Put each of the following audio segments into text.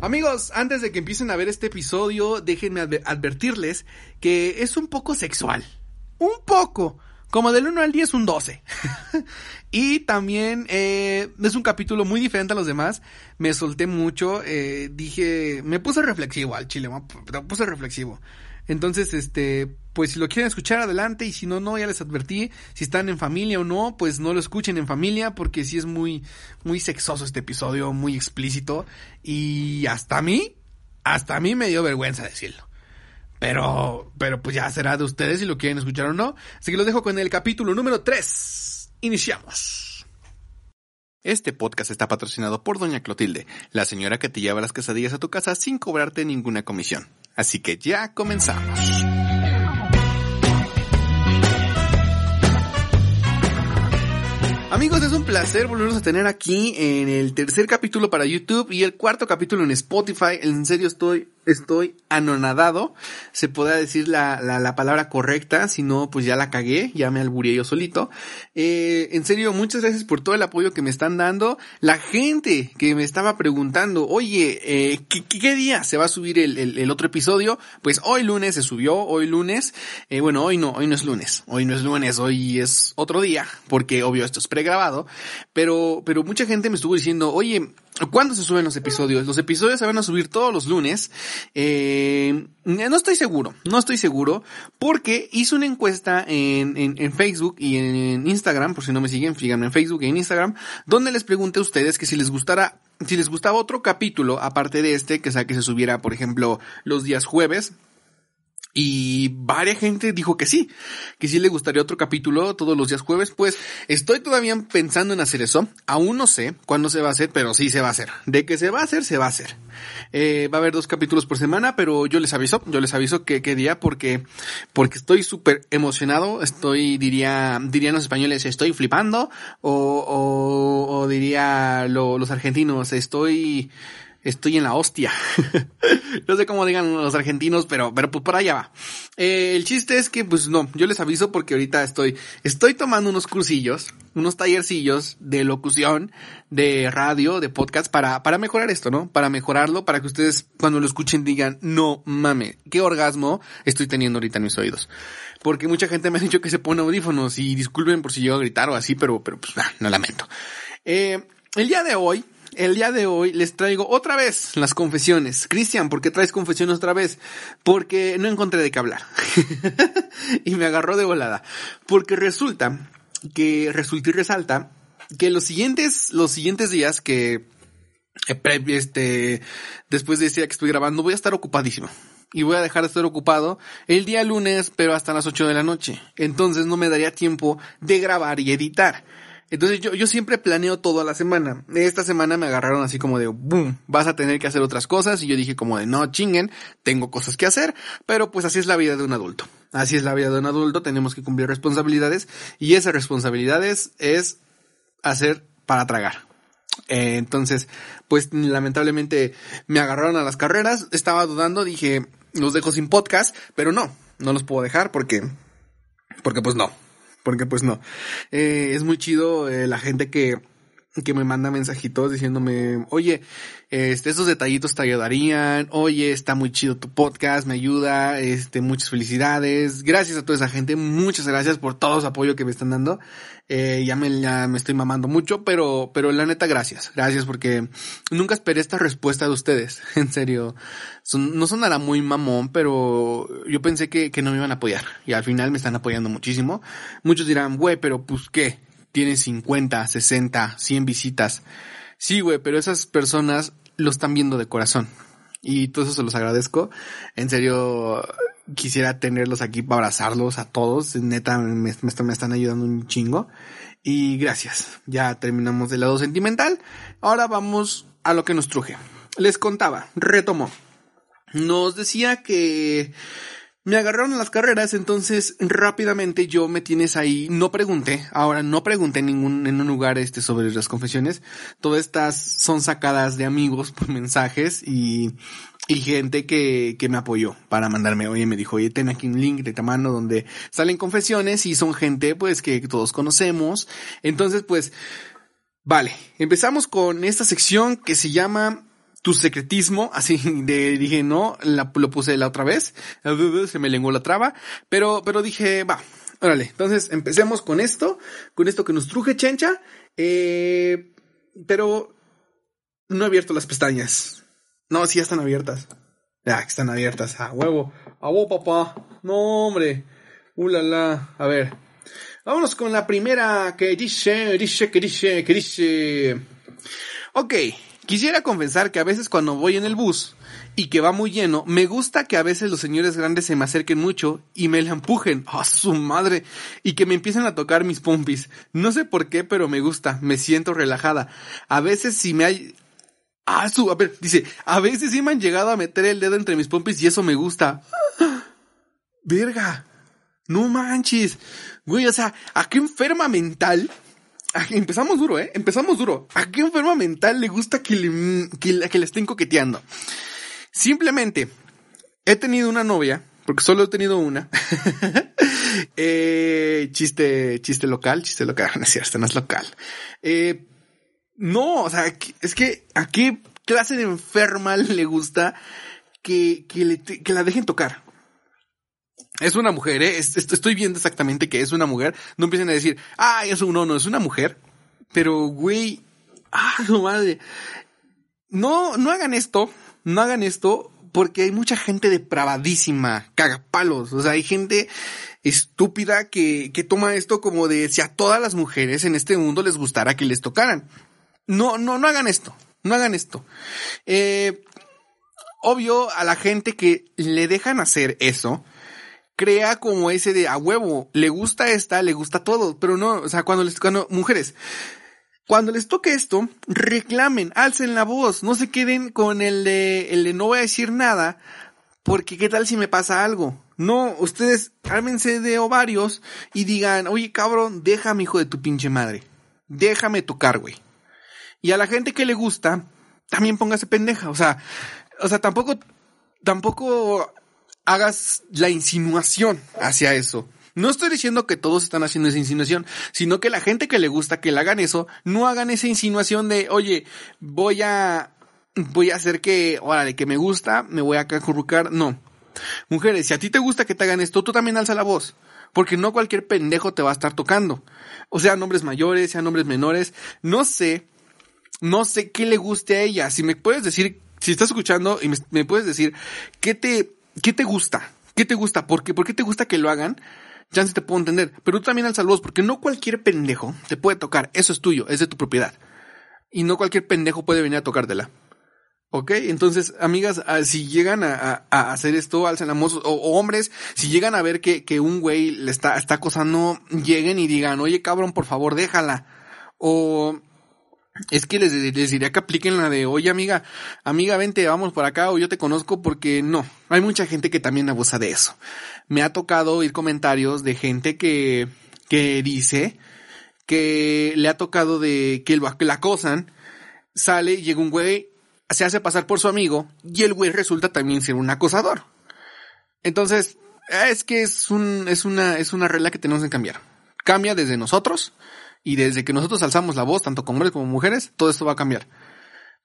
Amigos, antes de que empiecen a ver este episodio, déjenme adver- advertirles que es un poco sexual. Un poco. Como del 1 al 10, un 12. y también eh, es un capítulo muy diferente a los demás. Me solté mucho. eh, dije, me puse reflexivo al chile, me puse reflexivo. Entonces, este, pues si lo quieren escuchar adelante y si no, no, ya les advertí. Si están en familia o no, pues no lo escuchen en familia porque sí es muy, muy sexoso este episodio, muy explícito. Y hasta a mí, hasta a mí me dio vergüenza decirlo. Pero, pero pues ya será de ustedes si lo quieren escuchar o no. Así que los dejo con el capítulo número 3. Iniciamos. Este podcast está patrocinado por Doña Clotilde, la señora que te lleva las quesadillas a tu casa sin cobrarte ninguna comisión. Así que ya comenzamos. Amigos, es un placer volvernos a tener aquí en el tercer capítulo para YouTube y el cuarto capítulo en Spotify. En serio estoy, estoy anonadado. Se podrá decir la, la, la palabra correcta, si no, pues ya la cagué, ya me alburé yo solito. Eh, en serio, muchas gracias por todo el apoyo que me están dando. La gente que me estaba preguntando, oye, eh, ¿qué, qué día se va a subir el, el, el, otro episodio? Pues hoy lunes se subió, hoy lunes. Eh, bueno, hoy no, hoy no es lunes, hoy no es lunes, hoy es otro día, porque obvio esto es pregrabado, pero, pero mucha gente me estuvo diciendo, oye, ¿cuándo se suben los episodios? Los episodios se van a subir todos los lunes. Eh, no estoy seguro, no estoy seguro, porque hice una encuesta en, en, Facebook y en Instagram, por si no me siguen, fíjenme en Facebook y en Instagram, donde les pregunté a ustedes que si les gustara, si les gustaba otro capítulo, aparte de este, que sea que se subiera, por ejemplo, los días jueves, y varias gente dijo que sí, que sí le gustaría otro capítulo todos los días jueves. Pues estoy todavía pensando en hacer eso. Aún no sé cuándo se va a hacer, pero sí se va a hacer. De que se va a hacer, se va a hacer. Eh, va a haber dos capítulos por semana, pero yo les aviso, yo les aviso que qué día porque, porque estoy súper emocionado. Estoy, diría, dirían los españoles, estoy flipando. O, o, o diría lo, los argentinos, estoy, estoy en la hostia. no sé cómo digan los argentinos, pero, pero pues por allá va. Eh, el chiste es que, pues no, yo les aviso porque ahorita estoy, estoy tomando unos cursillos, unos tallercillos de locución, de radio, de podcast para, para mejorar esto, ¿no? Para mejorarlo, para que ustedes cuando lo escuchen digan, no mame, qué orgasmo estoy teniendo ahorita en mis oídos. Porque mucha gente me ha dicho que se pone audífonos y disculpen por si llego a gritar o así, pero, pero pues, ah, no lamento. Eh, el día de hoy, el día de hoy les traigo otra vez las confesiones. Cristian, ¿por qué traes confesiones otra vez? Porque no encontré de qué hablar. y me agarró de volada. Porque resulta que, resulta y resalta que los siguientes, los siguientes días que, este, después de ese día que estoy grabando, voy a estar ocupadísimo. Y voy a dejar de estar ocupado el día lunes, pero hasta las 8 de la noche. Entonces no me daría tiempo de grabar y editar. Entonces yo, yo siempre planeo toda la semana. Esta semana me agarraron así como de, boom, vas a tener que hacer otras cosas. Y yo dije como de, no chinguen, tengo cosas que hacer. Pero pues así es la vida de un adulto. Así es la vida de un adulto, tenemos que cumplir responsabilidades. Y esas responsabilidades es hacer para tragar. Eh, entonces, pues lamentablemente me agarraron a las carreras. Estaba dudando, dije, los dejo sin podcast. Pero no, no los puedo dejar porque, porque pues no porque pues no. Eh, es muy chido eh, la gente que, que me manda mensajitos diciéndome, oye, este, estos detallitos te ayudarían, oye, está muy chido tu podcast, me ayuda, este, muchas felicidades, gracias a toda esa gente, muchas gracias por todo su apoyo que me están dando, eh, ya me, ya me estoy mamando mucho, pero, pero la neta, gracias, gracias porque nunca esperé esta respuesta de ustedes, en serio, son, no sonará muy mamón, pero yo pensé que, que no me iban a apoyar, y al final me están apoyando muchísimo, muchos dirán, güey, pero pues qué, tiene 50, 60, 100 visitas. Sí, güey, pero esas personas lo están viendo de corazón. Y todo eso se los agradezco. En serio, quisiera tenerlos aquí para abrazarlos a todos. Neta, me, me, están ayudando un chingo. Y gracias. Ya terminamos del lado sentimental. Ahora vamos a lo que nos truje. les contaba, retomo. Nos decía que me agarraron las carreras, entonces rápidamente yo me tienes ahí, no pregunté, ahora no pregunté en ningún, en un lugar este sobre las confesiones, todas estas son sacadas de amigos por mensajes y, y gente que, que me apoyó para mandarme, oye, me dijo, oye, ten aquí un link de tamaño donde salen confesiones y son gente pues que todos conocemos, entonces pues, vale, empezamos con esta sección que se llama tu secretismo, así de, dije, no, lo puse la otra vez, se me lenguó la traba, pero, pero dije, va, órale, entonces empecemos con esto, con esto que nos truje chencha, eh, pero no he abierto las pestañas. No, sí ya están abiertas. Ya, están abiertas, a huevo, a huevo papá, no hombre, ulala, a ver, vámonos con la primera que dice, dice, que dice, que dice, ok, Quisiera confesar que a veces cuando voy en el bus y que va muy lleno, me gusta que a veces los señores grandes se me acerquen mucho y me la empujen, a su madre, y que me empiecen a tocar mis pompis. No sé por qué, pero me gusta, me siento relajada. A veces si me hay... Ah, su, a ver, dice, a veces sí me han llegado a meter el dedo entre mis pompis y eso me gusta. Verga. No manches. Güey, o sea, ¿a qué enferma mental empezamos duro, ¿eh? Empezamos duro. ¿A qué enferma mental le gusta que le, que, le estén coqueteando? Simplemente, he tenido una novia, porque solo he tenido una. eh, chiste, chiste local, chiste local, no es local. Eh, no, o sea, es que a qué clase de enferma le gusta que, que, le, que la dejen tocar. Es una mujer, ¿eh? Estoy viendo exactamente que es una mujer. No empiecen a decir, ah, es un no, es una mujer. Pero, güey, ah, su madre. No, no hagan esto, no hagan esto, porque hay mucha gente depravadísima, cagapalos. O sea, hay gente estúpida que, que toma esto como de si a todas las mujeres en este mundo les gustara que les tocaran. No, no, no hagan esto. No hagan esto. Eh, obvio, a la gente que le dejan hacer eso, crea como ese de a huevo, le gusta esta, le gusta todo, pero no, o sea, cuando les, cuando, mujeres, cuando les toque esto, reclamen, alcen la voz, no se queden con el de, el de no voy a decir nada, porque qué tal si me pasa algo. No, ustedes ármense de ovarios y digan, oye cabrón, déjame hijo de tu pinche madre. Déjame tocar, güey. Y a la gente que le gusta, también póngase pendeja. O sea, o sea, tampoco, tampoco hagas la insinuación hacia eso. No estoy diciendo que todos están haciendo esa insinuación, sino que la gente que le gusta que le hagan eso, no hagan esa insinuación de, oye, voy a, voy a hacer que, órale, que me gusta, me voy a acurrucar. No. Mujeres, si a ti te gusta que te hagan esto, tú también alza la voz. Porque no cualquier pendejo te va a estar tocando. O sea, nombres mayores, sean nombres menores. No sé, no sé qué le guste a ella. Si me puedes decir, si estás escuchando y me, me puedes decir, ¿qué te, ¿qué te gusta? ¿Qué te gusta? ¿Por qué? ¿Por qué te gusta que lo hagan? Ya se te puedo entender. Pero tú también al voz, porque no cualquier pendejo te puede tocar. Eso es tuyo, es de tu propiedad. Y no cualquier pendejo puede venir a tocártela. ¿Ok? Entonces, amigas, ah, si llegan a, hacer esto, alzan la o, hombres, si llegan a ver que, que un güey le está, está acosando, lleguen y digan, oye cabrón, por favor, déjala. O es que les, les, diría que apliquen la de, oye amiga, amiga, vente, vamos por acá o yo te conozco porque no, hay mucha gente que también abusa de eso. Me ha tocado oír comentarios de gente que, que dice que le ha tocado de que, lo, que la acosan, sale, llega un güey, se hace pasar por su amigo y el güey resulta también ser un acosador. Entonces, es que es un, es una, es una regla que tenemos que cambiar. Cambia desde nosotros y desde que nosotros alzamos la voz, tanto como hombres como mujeres, todo esto va a cambiar.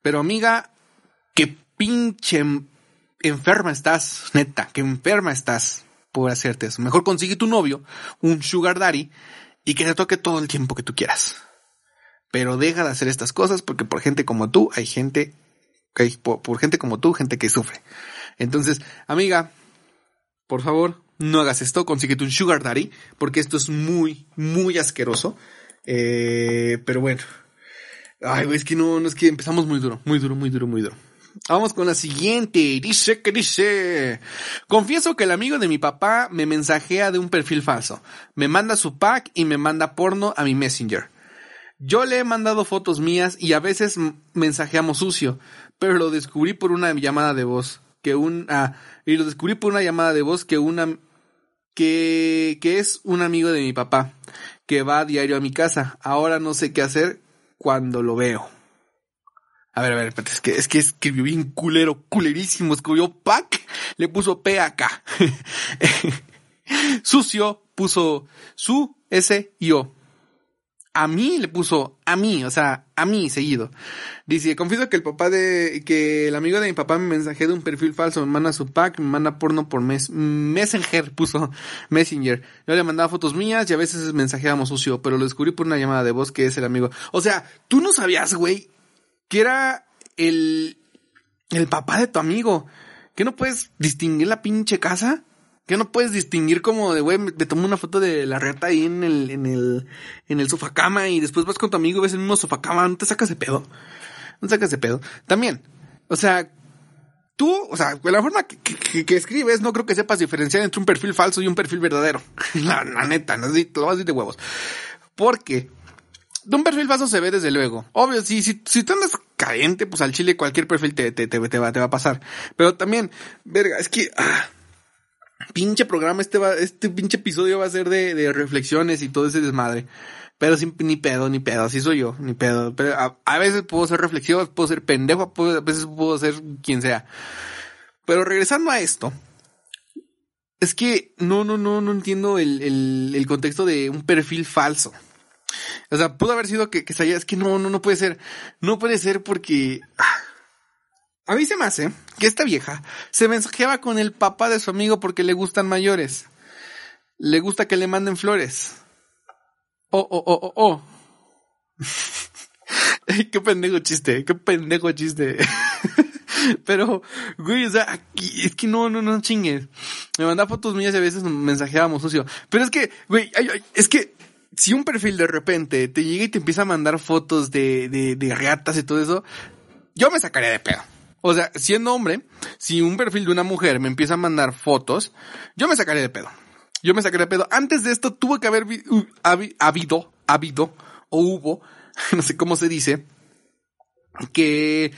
Pero amiga, qué pinche enferma estás, neta, qué enferma estás por hacerte eso. Mejor consigue tu novio, un sugar daddy, y que te toque todo el tiempo que tú quieras. Pero deja de hacer estas cosas porque por gente como tú hay gente, por gente como tú, gente que sufre. Entonces, amiga, por favor, no hagas esto, consíguete un sugar daddy, porque esto es muy, muy asqueroso. Eh, pero bueno. Ay, güey, es que no, no es que empezamos muy duro, muy duro, muy duro, muy duro. Vamos con la siguiente. Dice que dice. Confieso que el amigo de mi papá me mensajea de un perfil falso. Me manda su pack y me manda porno a mi messenger. Yo le he mandado fotos mías y a veces mensajeamos sucio, pero lo descubrí por una llamada de voz. Que un, ah, y lo descubrí por una llamada de voz que una, que, que es un amigo de mi papá, que va a diario a mi casa. Ahora no sé qué hacer cuando lo veo. A ver, a ver, es que, es que escribió bien culero, culerísimo, escribió pack, le puso P acá. Sucio puso su, S y O a mí le puso a mí, o sea, a mí seguido. Dice, confieso que el papá de, que el amigo de mi papá me mensajé de un perfil falso, me manda su pack, me manda porno por mes, Messenger, puso Messenger. Yo le mandaba fotos mías y a veces mensajeábamos sucio, pero lo descubrí por una llamada de voz que es el amigo. O sea, tú no sabías, güey, que era el, el papá de tu amigo. ¿Que no puedes distinguir la pinche casa? Que no puedes distinguir como de, güey, te tomo una foto de la reta ahí en el, en el, en el sofacama y después vas con tu amigo y ves el mismo sofacama, no te sacas de pedo. No te sacas de pedo. También, o sea, tú, o sea, la forma que, que, escribes, no creo que sepas diferenciar entre un perfil falso y un perfil verdadero. la, neta, no lo vas a decir de huevos. Porque, de un perfil falso se ve desde luego. Obvio, si, si, si tú andas caliente, pues al chile cualquier perfil te, te, te, te, va, te va a pasar. Pero también, verga, es que, ah, pinche programa, este va, este pinche episodio va a ser de, de reflexiones y todo ese desmadre. Pero sin, ni pedo, ni pedo, así soy yo, ni pedo. Pero a, veces puedo ser reflexivo, puedo ser pendejo, a veces puedo ser quien sea. Pero regresando a esto, es que no, no, no, no entiendo el, el, el contexto de un perfil falso. O sea, pudo haber sido que, que se es que no, no, no puede ser. No puede ser porque, ah, a mí se me hace que esta vieja se mensajeaba con el papá de su amigo porque le gustan mayores. Le gusta que le manden flores. Oh, oh, oh, oh, oh. qué pendejo chiste, qué pendejo chiste. Pero, güey, o sea, aquí, es que no, no, no chingues. Me manda fotos mías y a veces mensajeábamos sucio. Pero es que, güey, es que si un perfil de repente te llega y te empieza a mandar fotos de, de, de y todo eso, yo me sacaría de pedo. O sea, siendo hombre, si un perfil de una mujer me empieza a mandar fotos, yo me sacaré de pedo. Yo me sacaré de pedo. Antes de esto tuvo que haber habido, habido, o hubo, no sé cómo se dice, que,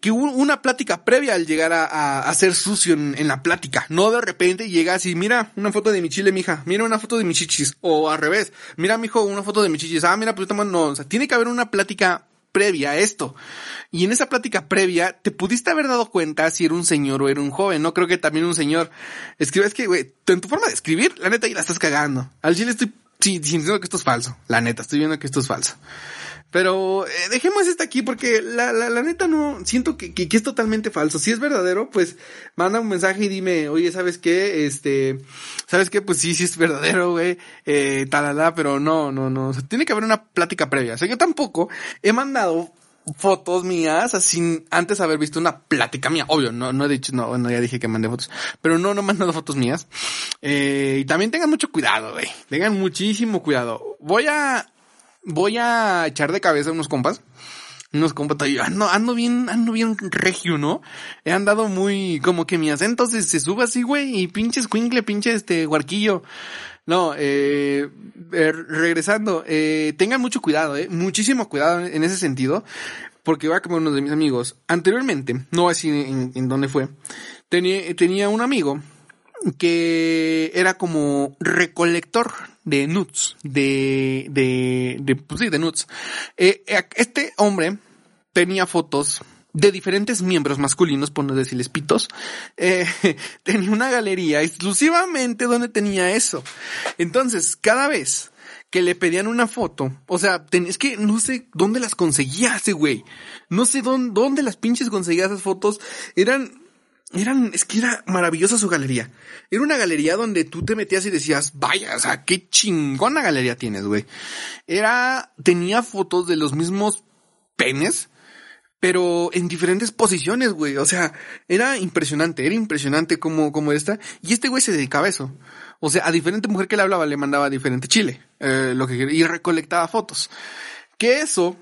que hubo una plática previa al llegar a, ser sucio en, la plática. No de repente llega así, mira una foto de mi chile, mija, mira una foto de mi chichis. O al revés, mira, mijo, una foto de mi chichis. Ah, mira, pues no, o sea, tiene que haber una plática previa a esto. Y en esa plática previa, te pudiste haber dado cuenta si era un señor o era un joven. No creo que también un señor escribe, es que, güey, en tu forma de escribir, la neta, y la estás cagando. Al chile estoy sí, diciendo que esto es falso. La neta, estoy viendo que esto es falso. Pero eh, dejemos esto aquí porque la, la, la neta no, siento que, que, es totalmente falso. Si es verdadero, pues manda un mensaje y dime, oye, ¿sabes qué? Este, ¿sabes qué? Pues sí, sí es verdadero, güey, eh, talala, pero no, no, no. O sea, tiene que haber una plática previa. O sea, yo tampoco he mandado fotos mías sin antes haber visto una plática mía. Obvio, no, no he dicho, no, bueno, ya dije que mandé fotos, pero no, no he mandado fotos mías. Eh, y también tengan mucho cuidado, güey. Tengan muchísimo cuidado. Voy a, voy a echar de cabeza unos compas. Unos compas, ando, ando bien, ando bien regio, ¿no? He andado muy, como que mi acento se, se sube así, güey, y pinche escuincle, pinche este huarquillo. No, eh, eh, regresando, eh, tengan mucho cuidado, eh, muchísimo cuidado en, ese sentido, porque va como uno de mis amigos. Anteriormente, no así en, en dónde fue, tenía, tenía un amigo que era como recolector de nuts, de, de, de, pues sí, de nuts. Eh, eh, este hombre tenía fotos de diferentes miembros masculinos, por no decirles pitos, eh, tenía una galería exclusivamente donde tenía eso. Entonces, cada vez que le pedían una foto, o sea, es que no sé dónde las conseguía ese güey. No sé dónde, dónde las pinches conseguía esas fotos. Eran eran, es que era maravillosa su galería. Era una galería donde tú te metías y decías, vaya, o sea, qué chingona galería tienes, güey. Era, tenía fotos de los mismos penes, pero en diferentes posiciones, güey. O sea, era impresionante, era impresionante como, como esta. Y este güey se dedicaba a eso. O sea, a diferente mujer que le hablaba le mandaba diferente chile, eh, lo que y recolectaba fotos. Que eso,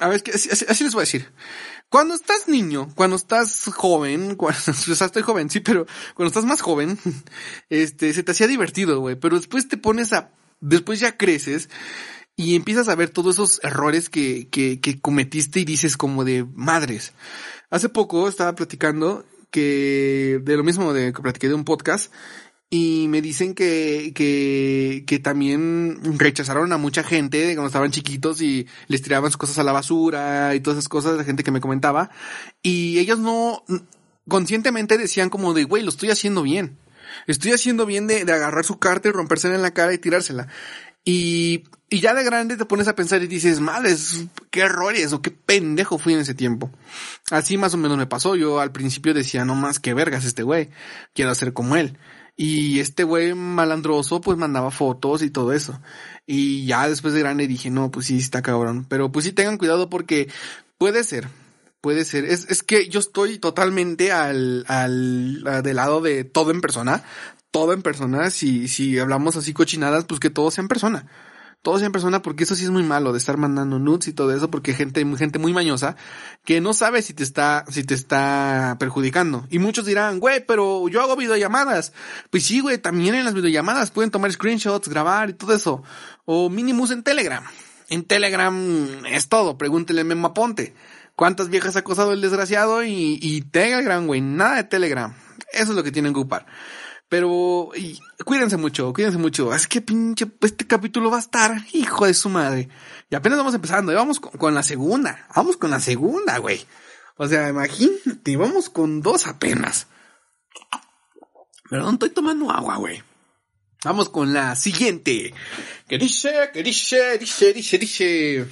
a ver, así, así les voy a decir. Cuando estás niño, cuando estás joven, cuando, o sea, estoy joven, sí, pero cuando estás más joven, este, se te hacía divertido, güey, pero después te pones a, después ya creces y empiezas a ver todos esos errores que, que, que cometiste y dices como de madres. Hace poco estaba platicando que de lo mismo de que platiqué de un podcast y me dicen que, que, que también rechazaron a mucha gente cuando estaban chiquitos y les tiraban sus cosas a la basura y todas esas cosas, la gente que me comentaba. Y ellos no, conscientemente decían como de, güey, lo estoy haciendo bien. Estoy haciendo bien de, de agarrar su carta y rompérsela en la cara y tirársela. Y, y ya de grande te pones a pensar y dices, madres, qué errores o qué pendejo fui en ese tiempo. Así más o menos me pasó. Yo al principio decía, no más que vergas este güey. Quiero ser como él. Y este güey malandroso pues mandaba fotos y todo eso. Y ya después de grande dije, no, pues sí, está cabrón. Pero pues sí tengan cuidado porque puede ser, puede ser. Es, es que yo estoy totalmente al, al, al del lado de todo en persona. Todo en persona. Si, si hablamos así cochinadas, pues que todo sea en persona todo sea en persona porque eso sí es muy malo de estar mandando nudes y todo eso porque gente gente muy mañosa que no sabe si te está si te está perjudicando. Y muchos dirán güey pero yo hago videollamadas pues sí güey también en las videollamadas pueden tomar screenshots grabar y todo eso. O mínimos en Telegram. En Telegram es todo pregúntele a Memo Aponte cuántas viejas ha acosado el desgraciado y, y Telegram güey nada de Telegram. Eso es lo que tienen que ocupar pero y, cuídense mucho, cuídense mucho. Es que pinche, este capítulo va a estar, hijo de su madre. Y apenas vamos empezando, y vamos con, con, la segunda. Vamos con la segunda, güey. O sea, imagínate, vamos con dos apenas. Perdón, estoy tomando agua, güey. Vamos con la siguiente. Que dice, que dice, dice, dice, dice.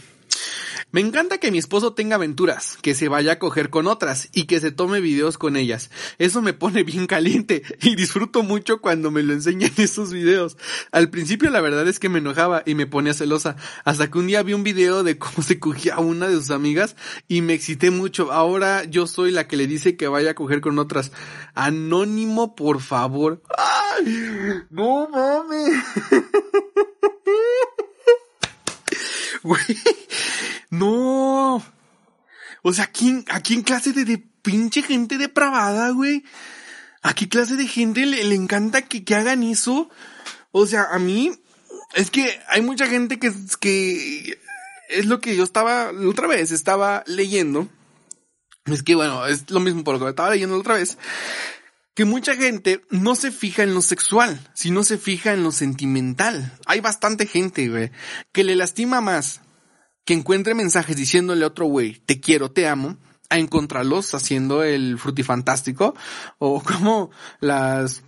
Me encanta que mi esposo tenga aventuras, que se vaya a coger con otras y que se tome videos con ellas. Eso me pone bien caliente y disfruto mucho cuando me lo enseñan esos videos. Al principio la verdad es que me enojaba y me ponía celosa, hasta que un día vi un video de cómo se cogía a una de sus amigas y me excité mucho. Ahora yo soy la que le dice que vaya a coger con otras. Anónimo, por favor. ¡Ay! No mames. Güey, no. O sea, ¿a quién, a quién clase de, de pinche gente depravada, güey? ¿A qué clase de gente le, le encanta que, que, hagan eso? O sea, a mí, es que hay mucha gente que, que es lo que yo estaba, otra vez, estaba leyendo. Es que bueno, es lo mismo por lo que estaba leyendo otra vez que mucha gente no se fija en lo sexual, sino se fija en lo sentimental. Hay bastante gente, güey, que le lastima más que encuentre mensajes diciéndole a otro güey, te quiero, te amo, a encontrarlos haciendo el frutifantástico o como las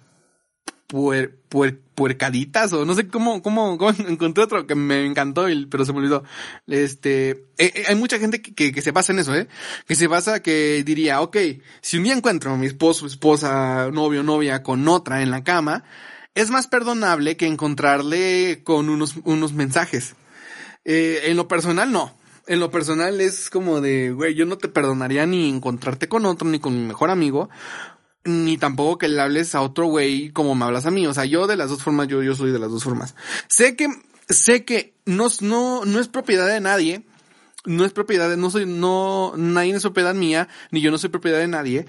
puer, puer, puercaditas o no sé cómo, cómo, cómo, encontré otro que me encantó, pero se me olvidó. Este, eh, eh, hay mucha gente que, que, que, se basa en eso, eh, que se basa que diría, ok, si un día encuentro a mi esposo, esposa, novio, novia con otra en la cama, es más perdonable que encontrarle con unos, unos mensajes. Eh, en lo personal, no. En lo personal es como de, güey, yo no te perdonaría ni encontrarte con otro, ni con mi mejor amigo, ni tampoco que le hables a otro güey como me hablas a mí. O sea, yo de las dos formas, yo, yo soy de las dos formas. Sé que, sé que no, no, no es propiedad de nadie. No es propiedad de, no soy, no, nadie es propiedad mía, ni yo no soy propiedad de nadie.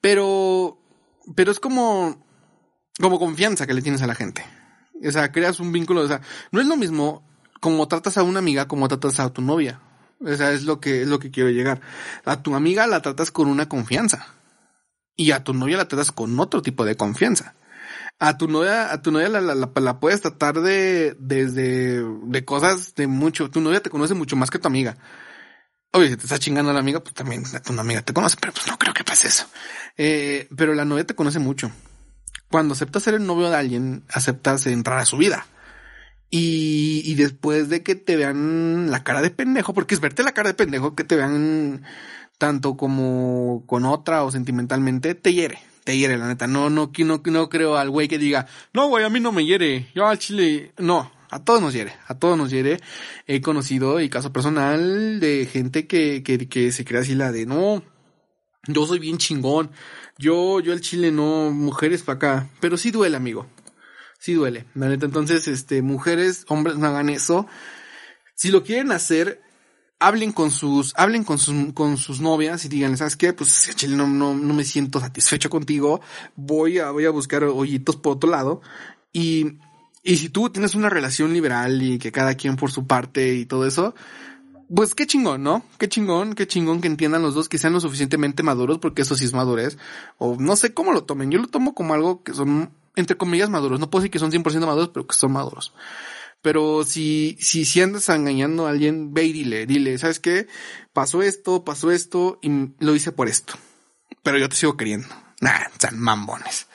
Pero, pero es como, como confianza que le tienes a la gente. O sea, creas un vínculo, o sea, no es lo mismo como tratas a una amiga como tratas a tu novia. O sea, es lo que, es lo que quiero llegar. A tu amiga la tratas con una confianza y a tu novia la tratas con otro tipo de confianza. A tu novia, a tu novia la, la, la, puedes tratar de, desde, de cosas de mucho. Tu novia te conoce mucho más que tu amiga. Oye, si te está chingando a la amiga, pues también tu amiga te conoce, pero pues no creo que pase eso. Eh, pero la novia te conoce mucho. Cuando aceptas ser el novio de alguien, aceptas entrar a su vida. Y, y después de que te vean la cara de pendejo, porque es verte la cara de pendejo, que te vean tanto como con otra o sentimentalmente, te hiere, te hiere, la neta. No, no, no, no creo al güey que diga, no, güey, a mí no me hiere, yo al chile, no, a todos nos hiere, a todos nos hiere. He conocido y caso personal de gente que, que, que se crea así la de, no, yo soy bien chingón, yo, yo el chile no, mujeres para acá, pero sí duele, amigo. Sí duele, la neta. Entonces, este, mujeres, hombres, no hagan eso. Si lo quieren hacer, hablen con sus, hablen con sus, con sus novias y digan, ¿sabes qué? Pues chile no, no, no me siento satisfecho contigo. Voy a, voy a buscar hoyitos por otro lado. Y, Y si tú tienes una relación liberal y que cada quien por su parte y todo eso, pues qué chingón, ¿no? Qué chingón, qué chingón que entiendan los dos, que sean lo suficientemente maduros, porque eso sí es madurez. O no sé cómo lo tomen. Yo lo tomo como algo que son, entre comillas, maduros. No puedo decir que son 100% maduros, pero que son maduros. Pero si, si, si andas engañando a alguien, ve y dile, dile, ¿sabes qué? Pasó esto, pasó esto y lo hice por esto. Pero yo te sigo queriendo. Nah, sean mambones.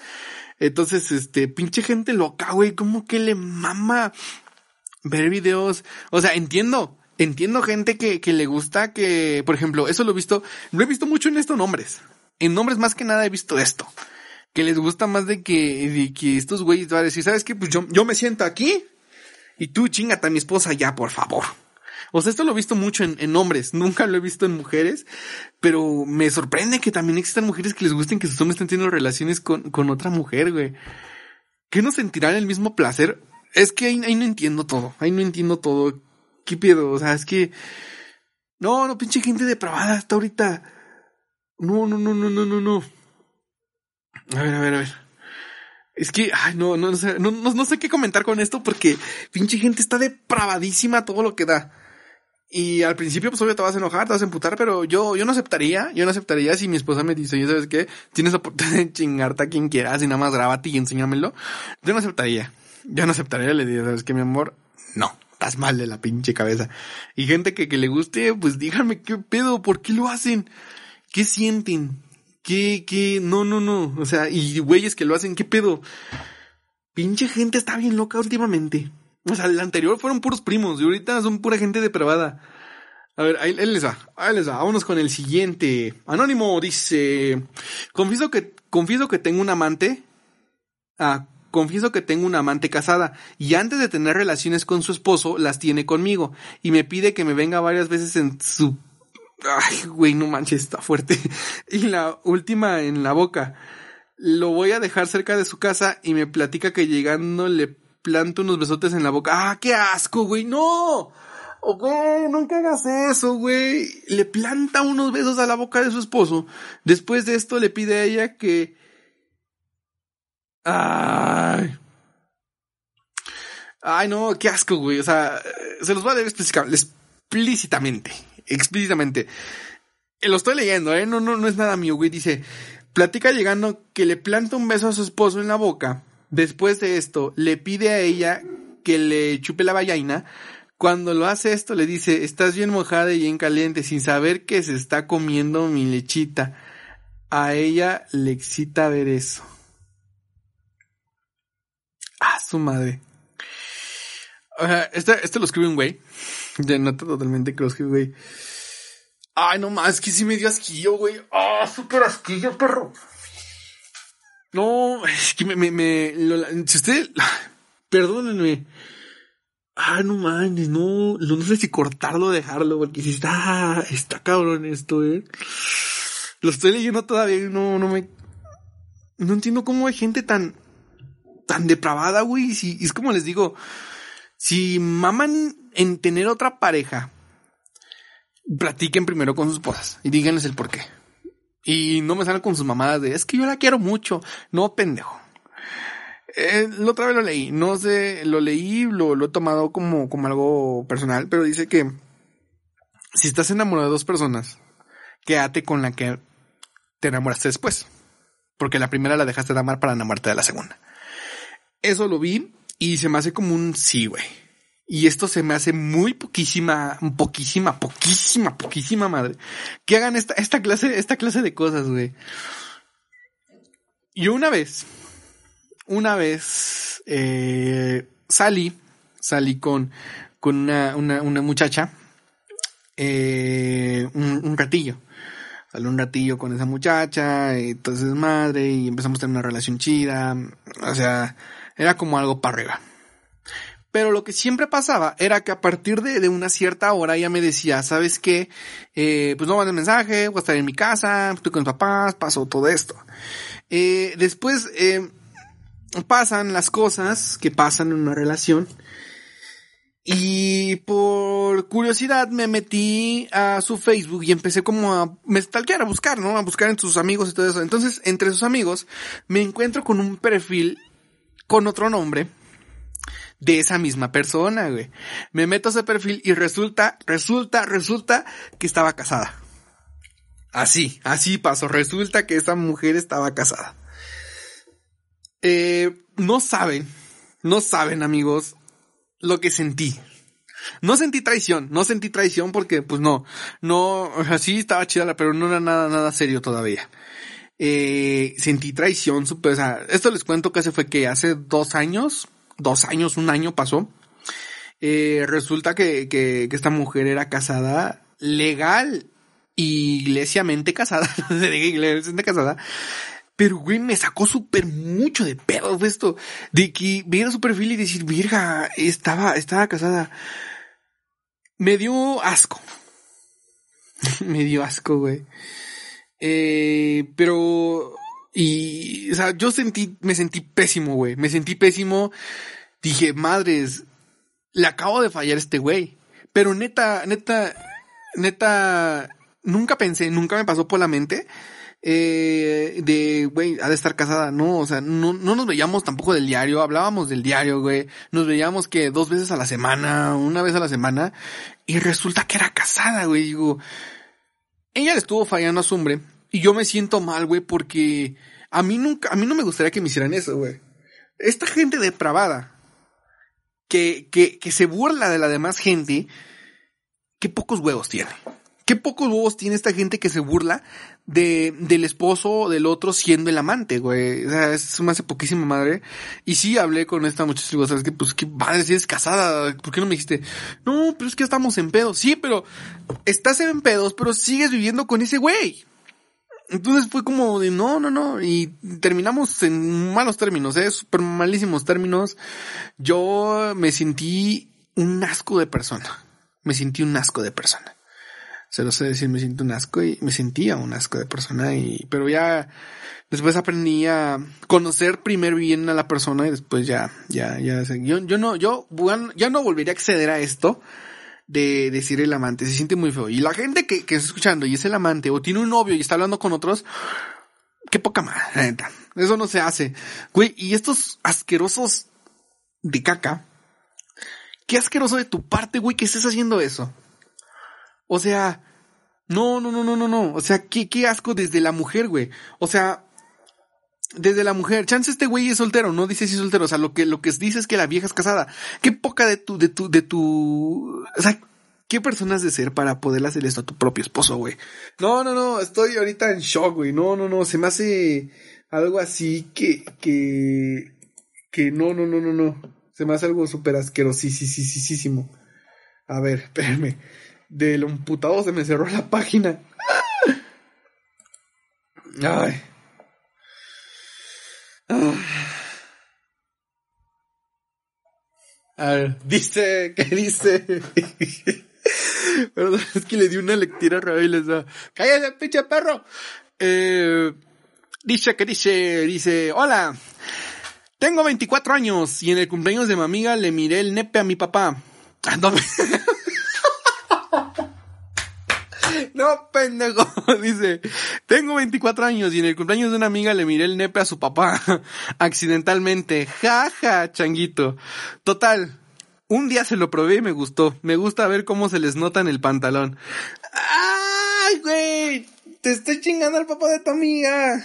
Entonces, este, pinche gente loca, güey, como que le mama ver videos. O sea, entiendo, entiendo gente que, que le gusta que, por ejemplo, eso lo he visto, lo he visto mucho en estos nombres. En nombres más que nada he visto esto. Que les gusta más de que, de que estos güeyes van a decir, ¿sabes qué? Pues yo, yo me siento aquí y tú chingate a mi esposa ya, por favor. O sea, esto lo he visto mucho en, en, hombres, nunca lo he visto en mujeres, pero me sorprende que también existan mujeres que les gusten que sus hombres estén teniendo relaciones con, con otra mujer, güey. ¿Qué no sentirán el mismo placer? Es que ahí, ahí no entiendo todo, ahí no entiendo todo. ¿Qué pedo? O sea, es que... No, no, pinche gente depravada hasta ahorita. No, no, no, no, no, no, no. A ver, a ver, a ver. Es que, ay, no, no, no sé, no, no, sé qué comentar con esto porque pinche gente está depravadísima todo lo que da. Y al principio, pues obvio te vas a enojar, te vas a emputar, pero yo, yo no aceptaría, yo no aceptaría si mi esposa me dice, oye, ¿sabes qué? Tienes la oportunidad de chingarte a quien quieras y nada más grábate y enséñamelo. Yo no aceptaría. Yo no aceptaría, le diría, ¿sabes qué, mi amor? No, estás mal de la pinche cabeza. Y gente que, que le guste, pues díganme qué pedo, ¿por qué lo hacen? ¿Qué sienten? ¿Qué, qué? No, no, no. O sea, y güeyes que lo hacen, ¿qué pedo? Pinche gente está bien loca últimamente. O sea, el anterior fueron puros primos y ahorita son pura gente depravada. A ver, ahí, les va, ahí les va. Vámonos con el siguiente. Anónimo dice, confieso que, confieso que tengo un amante. Ah, confieso que tengo una amante casada y antes de tener relaciones con su esposo las tiene conmigo y me pide que me venga varias veces en su... Ay, güey, no manches, está fuerte. Y la última en la boca. Lo voy a dejar cerca de su casa y me platica que llegando le planta unos besotes en la boca. ¡Ah, qué asco, güey! ¡No! Güey, nunca hagas eso, güey. Le planta unos besos a la boca de su esposo. Después de esto le pide a ella que... Ay. Ay, no, qué asco, güey. O sea, se los voy a leer explícitamente. Explícitamente. Lo estoy leyendo, ¿eh? No, no, no es nada mío, güey. Dice, platica llegando que le planta un beso a su esposo en la boca Después de esto, le pide a ella que le chupe la vallaina. Cuando lo hace esto, le dice, estás bien mojada y bien caliente, sin saber que se está comiendo mi lechita. A ella le excita ver eso. Ah, su madre. Sea, este, este lo escribe un güey. Ya nota totalmente escribe güey. Ay, no más, que sí me dio asquillo, güey. Ah, súper asquillo, perro. No, es que me, me, me lo, si usted, perdónenme. Ah, no mames, no, no sé si cortarlo o dejarlo, porque si está, está cabrón esto, eh. Lo estoy leyendo todavía y no, no me, no entiendo cómo hay gente tan, tan depravada, güey. Si, es como les digo, si maman en tener otra pareja, platiquen primero con sus esposas y díganles el por qué. Y no me salen con sus mamadas de, es que yo la quiero mucho. No, pendejo. Eh, otra vez lo leí, no sé, lo leí, lo, lo he tomado como, como algo personal, pero dice que si estás enamorado de dos personas, quédate con la que te enamoraste después. Porque la primera la dejaste de amar para enamorarte de la segunda. Eso lo vi y se me hace como un sí, güey. Y esto se me hace muy poquísima, poquísima, poquísima, poquísima madre. Que hagan esta, esta clase, esta clase de cosas, güey. Yo una vez, una vez, eh, salí, salí con, con una, una, una muchacha, eh, un, un ratillo. Salí un ratillo con esa muchacha, y entonces madre, y empezamos a tener una relación chida. O sea, era como algo para arriba. Pero lo que siempre pasaba era que a partir de, de una cierta hora ella me decía, ¿sabes qué? Eh, pues no mandes mensaje, voy a estar en mi casa, estoy con mis papás, pasó todo esto. Eh, después eh, pasan las cosas que pasan en una relación. Y por curiosidad me metí a su Facebook y empecé como a me stalkear, a buscar, ¿no? A buscar en sus amigos y todo eso. Entonces, entre sus amigos, me encuentro con un perfil con otro nombre de esa misma persona, güey. Me meto a ese perfil y resulta, resulta, resulta que estaba casada. Así, así pasó. Resulta que esa mujer estaba casada. Eh, no saben, no saben amigos, lo que sentí. No sentí traición, no sentí traición porque pues no, no, así estaba chida, pero no era nada, nada serio todavía. Eh, sentí traición, super, o sea, esto les cuento que hace fue que hace dos años, dos años, un año pasó. Eh, resulta que, que, que esta mujer era casada legal, iglesiamente casada, iglesiamente casada, pero, güey, me sacó súper mucho de pedo esto. De que viera su perfil y decir, virga, estaba, estaba casada. Me dio asco. me dio asco, güey. Eh, pero, y, o sea, yo sentí, me sentí pésimo, güey. Me sentí pésimo. Dije, madres, le acabo de fallar a este güey. Pero neta, neta, neta, nunca pensé, nunca me pasó por la mente eh, de, güey, ha de estar casada, no, o sea, no, no nos veíamos tampoco del diario, hablábamos del diario, güey, nos veíamos que dos veces a la semana, una vez a la semana, y resulta que era casada, güey, digo, ella le estuvo fallando a su hombre, y yo me siento mal, güey, porque a mí nunca, a mí no me gustaría que me hicieran eso, güey. Esta gente depravada, que, que, que se burla de la demás gente, qué pocos huevos tiene. Qué pocos huevos tiene esta gente que se burla de, del esposo del otro siendo el amante, güey. O sea, es hace poquísima madre. Y sí hablé con esta muchacha y digo, ¿sabes qué? Pues qué madre, si eres casada, ¿por qué no me dijiste? No, pero es que estamos en pedos. Sí, pero estás en pedos, pero sigues viviendo con ese güey. Entonces fue como de no, no, no. Y terminamos en malos términos, eh, súper malísimos términos. Yo me sentí un asco de persona. Me sentí un asco de persona se lo sé decir, me siento un asco y me sentía un asco de persona y, pero ya después aprendí a conocer primero bien a la persona y después ya, ya, ya, yo, yo no, yo ya no volvería a acceder a esto de decir el amante, se siente muy feo. Y la gente que, que está escuchando y es el amante o tiene un novio y está hablando con otros, qué poca madre, Eso no se hace. Güey, y estos asquerosos de caca, qué asqueroso de tu parte, güey, que estés haciendo eso. O sea, no, no, no, no, no, no. O sea, qué, qué asco desde la mujer, güey. O sea, desde la mujer. Chance este güey es soltero, no dice si es soltero. O sea, lo que, lo que dice es que la vieja es casada. Qué poca de tu, de tu, de tu, o sea, qué personas de ser para poder hacer esto a tu propio esposo, güey. No, no, no, estoy ahorita en shock, güey. No, no, no, se me hace algo así que, que, que no, no, no, no, no. Se me hace algo súper asquerosísimo. A ver, espérenme del emputado se me cerró la página. Ay. A ver, dice, ¿qué dice? Perdón, es que le di una lectura rara y les da. ¡Cállate, pinche perro! Eh, dice que dice, dice, hola. Tengo 24 años y en el cumpleaños de mi amiga le miré el nepe a mi papá. Ah, pendejo. Dice, tengo 24 años y en el cumpleaños de una amiga le miré el nepe a su papá. Accidentalmente. Jaja, changuito. Total. Un día se lo probé y me gustó. Me gusta ver cómo se les nota en el pantalón. ¡Ay, güey! Te estoy chingando al papá de tu amiga.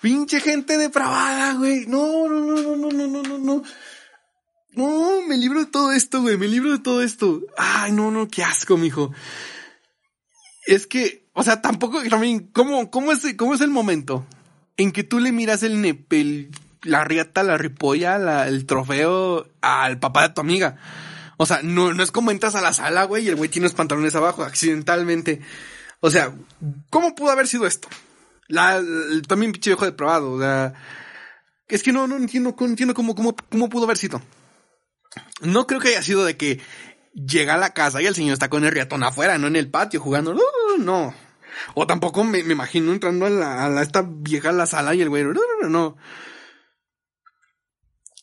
Pinche gente depravada, güey. No, no, no, no, no, no, no, no. No, me libro de todo esto, güey. Me libro de todo esto. Ay, no, no, qué asco, mijo es que, o sea, tampoco, ¿cómo, cómo, es, ¿cómo es el momento en que tú le miras el nepel, la riata, la ripolla, el trofeo al papá de tu amiga? O sea, no, no es como entras a la sala, güey, y el güey tiene los pantalones abajo, accidentalmente. O sea, ¿cómo pudo haber sido esto? La, también pinche viejo depravado, o sea, es que no, no entiendo, no entiendo cómo, cómo, cómo pudo haber sido. No creo que haya sido de que llega a la casa y el señor está con el riatón afuera, no en el patio jugando. No. O tampoco me, imagino entrando a, la, a esta vieja a la sala y el güey. No.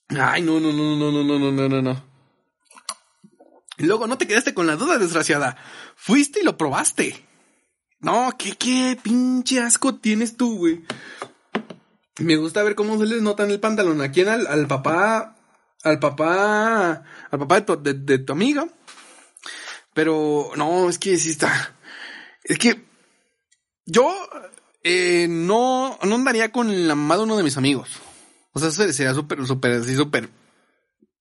Ay, no, no, no, no, no, no, no, no, no, no. Luego no te quedaste con la duda, desgraciada. Fuiste y lo probaste. No, qué, qué pinche asco tienes tú, güey. Me gusta ver cómo se les nota en el pantalón. Aquí en al, al papá al papá, al papá de tu, de, tu amiga. Pero no, es que sí está. Es que yo eh, no, no andaría con la mamá de uno de mis amigos. O sea, sería súper, súper, así, súper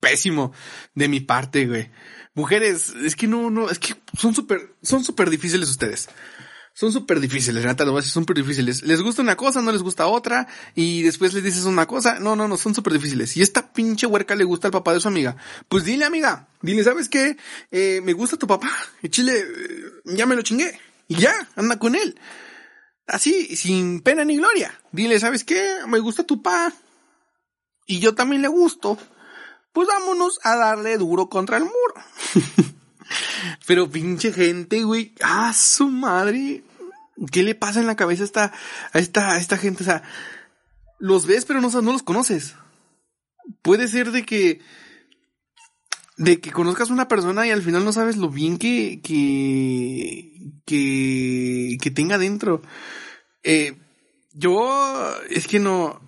pésimo de mi parte, güey. Mujeres, es que no, no, es que son súper, son súper difíciles ustedes son súper difíciles, Renata, lo son súper difíciles. Les gusta una cosa, no les gusta otra, y después les dices una cosa, no, no, no, son súper difíciles. Y esta pinche huerca le gusta al papá de su amiga. Pues dile, amiga, dile, ¿sabes qué? Eh, me gusta tu papá, y chile, eh, ya me lo chingué, y ya, anda con él. Así, sin pena ni gloria. Dile, ¿sabes qué? Me gusta tu papá, y yo también le gusto. Pues vámonos a darle duro contra el muro. Pero pinche gente, güey, ah, su madre, ¿qué le pasa en la cabeza a esta, a esta, a esta gente? O sea, los ves pero no, no los conoces. Puede ser de que, de que conozcas una persona y al final no sabes lo bien que, que, que, que tenga dentro. Eh, yo, es que no,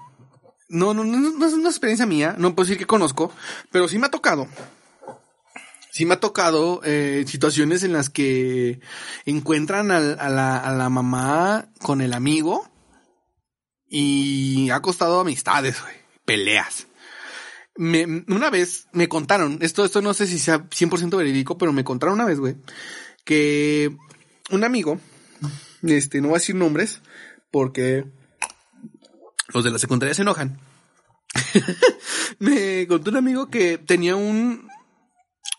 no, no, no, no es una experiencia mía, no puedo decir que conozco, pero sí me ha tocado sí me ha tocado eh, situaciones en las que encuentran a, la, a la mamá con el amigo y ha costado amistades, peleas. Me, una vez me contaron, esto, esto no sé si sea 100% verídico, pero me contaron una vez, güey, que un amigo, este, no voy a decir nombres, porque los de la secundaria se enojan. me contó un amigo que tenía un,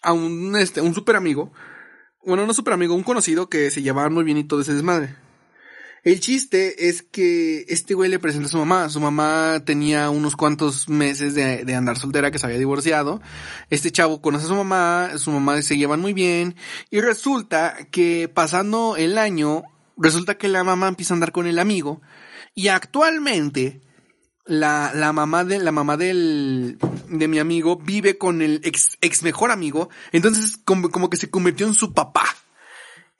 a un, este, un super amigo, bueno, no super amigo, un conocido que se llevaba muy bien y todo ese desmadre. El chiste es que este güey le presenta a su mamá. Su mamá tenía unos cuantos meses de, de, andar soltera que se había divorciado. Este chavo conoce a su mamá, su mamá se llevan muy bien. Y resulta que pasando el año, resulta que la mamá empieza a andar con el amigo. Y actualmente la, la mamá de, la mamá del, de mi amigo vive con el ex, ex mejor amigo, entonces como, como que se convirtió en su papá.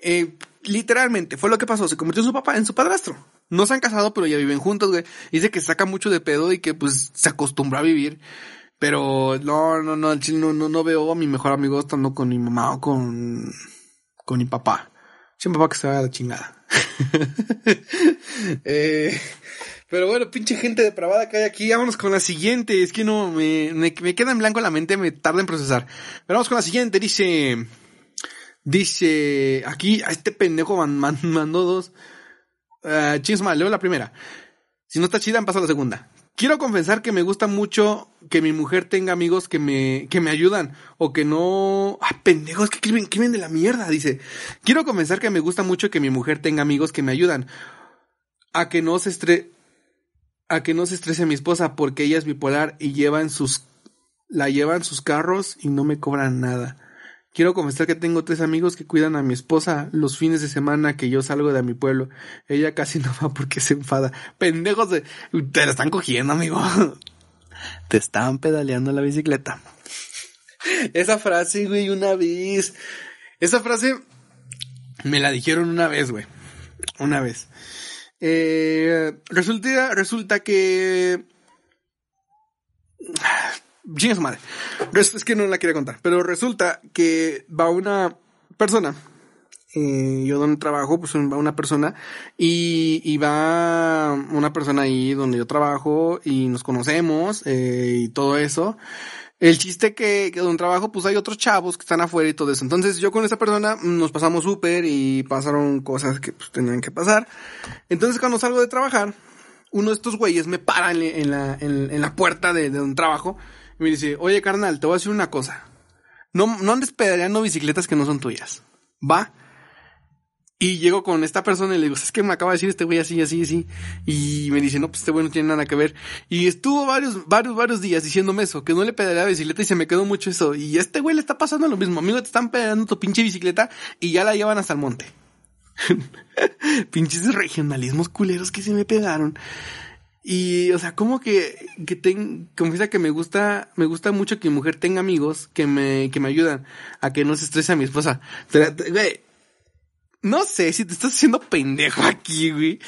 Eh, literalmente, fue lo que pasó, se convirtió en su papá, en su padrastro. No se han casado, pero ya viven juntos, güey. Dice que saca mucho de pedo y que pues se acostumbra a vivir. Pero no, no, no, no, no, veo a mi mejor amigo estando con mi mamá o con, con mi papá. mi papá que se vaya la chingada. eh, pero bueno, pinche gente depravada que hay aquí. Vámonos con la siguiente. Es que no, me, me, queda en blanco la mente, me tarda en procesar. Pero vamos con la siguiente. Dice, dice, aquí a este pendejo mandó dos. Uh, chisma, leo la primera. Si no está chida, paso a la segunda. Quiero confesar que me gusta mucho que mi mujer tenga amigos que me, que me ayudan o que no... Ah, pendejos, que escriben, de la mierda, dice. Quiero confesar que me gusta mucho que mi mujer tenga amigos que me ayudan a que no se estre a que no se estrese mi esposa porque ella es bipolar y llevan sus la llevan sus carros y no me cobran nada. Quiero confesar que tengo tres amigos que cuidan a mi esposa los fines de semana que yo salgo de mi pueblo. Ella casi no va porque se enfada. Pendejos de... Te la están cogiendo, amigo. Te están pedaleando la bicicleta. Esa frase, güey, una vez. Esa frase me la dijeron una vez, güey. Una vez. Eh, resulta, resulta que... Chinga madre. Es que no la quería contar. Pero resulta que va una persona. Eh, yo donde trabajo, pues va una persona. Y, y, va una persona ahí donde yo trabajo. Y nos conocemos. Eh, y todo eso. El chiste que, que un trabajo, pues hay otros chavos que están afuera y todo eso. Entonces yo con esa persona nos pasamos súper y pasaron cosas que pues, tenían que pasar. Entonces cuando salgo de trabajar, uno de estos güeyes me para en, la, en, la puerta de, de un trabajo me dice, oye carnal, te voy a decir una cosa. No, no andes pedaleando bicicletas que no son tuyas. ¿Va? Y llego con esta persona y le digo, es que me acaba de decir este güey así, así, así. Y me dice, no, pues este güey no tiene nada que ver. Y estuvo varios, varios, varios días diciéndome eso, que no le pedaleaba bicicleta y se me quedó mucho eso. Y a este güey le está pasando lo mismo. Amigo, te están pedaleando tu pinche bicicleta y ya la llevan hasta el monte. Pinches regionalismos culeros que se me pegaron. Y, o sea, como que, que ten, confiesa que me gusta, me gusta mucho que mi mujer tenga amigos que me, que me ayudan a que no se estrese a mi esposa. Güey, no sé si te estás haciendo pendejo aquí, güey.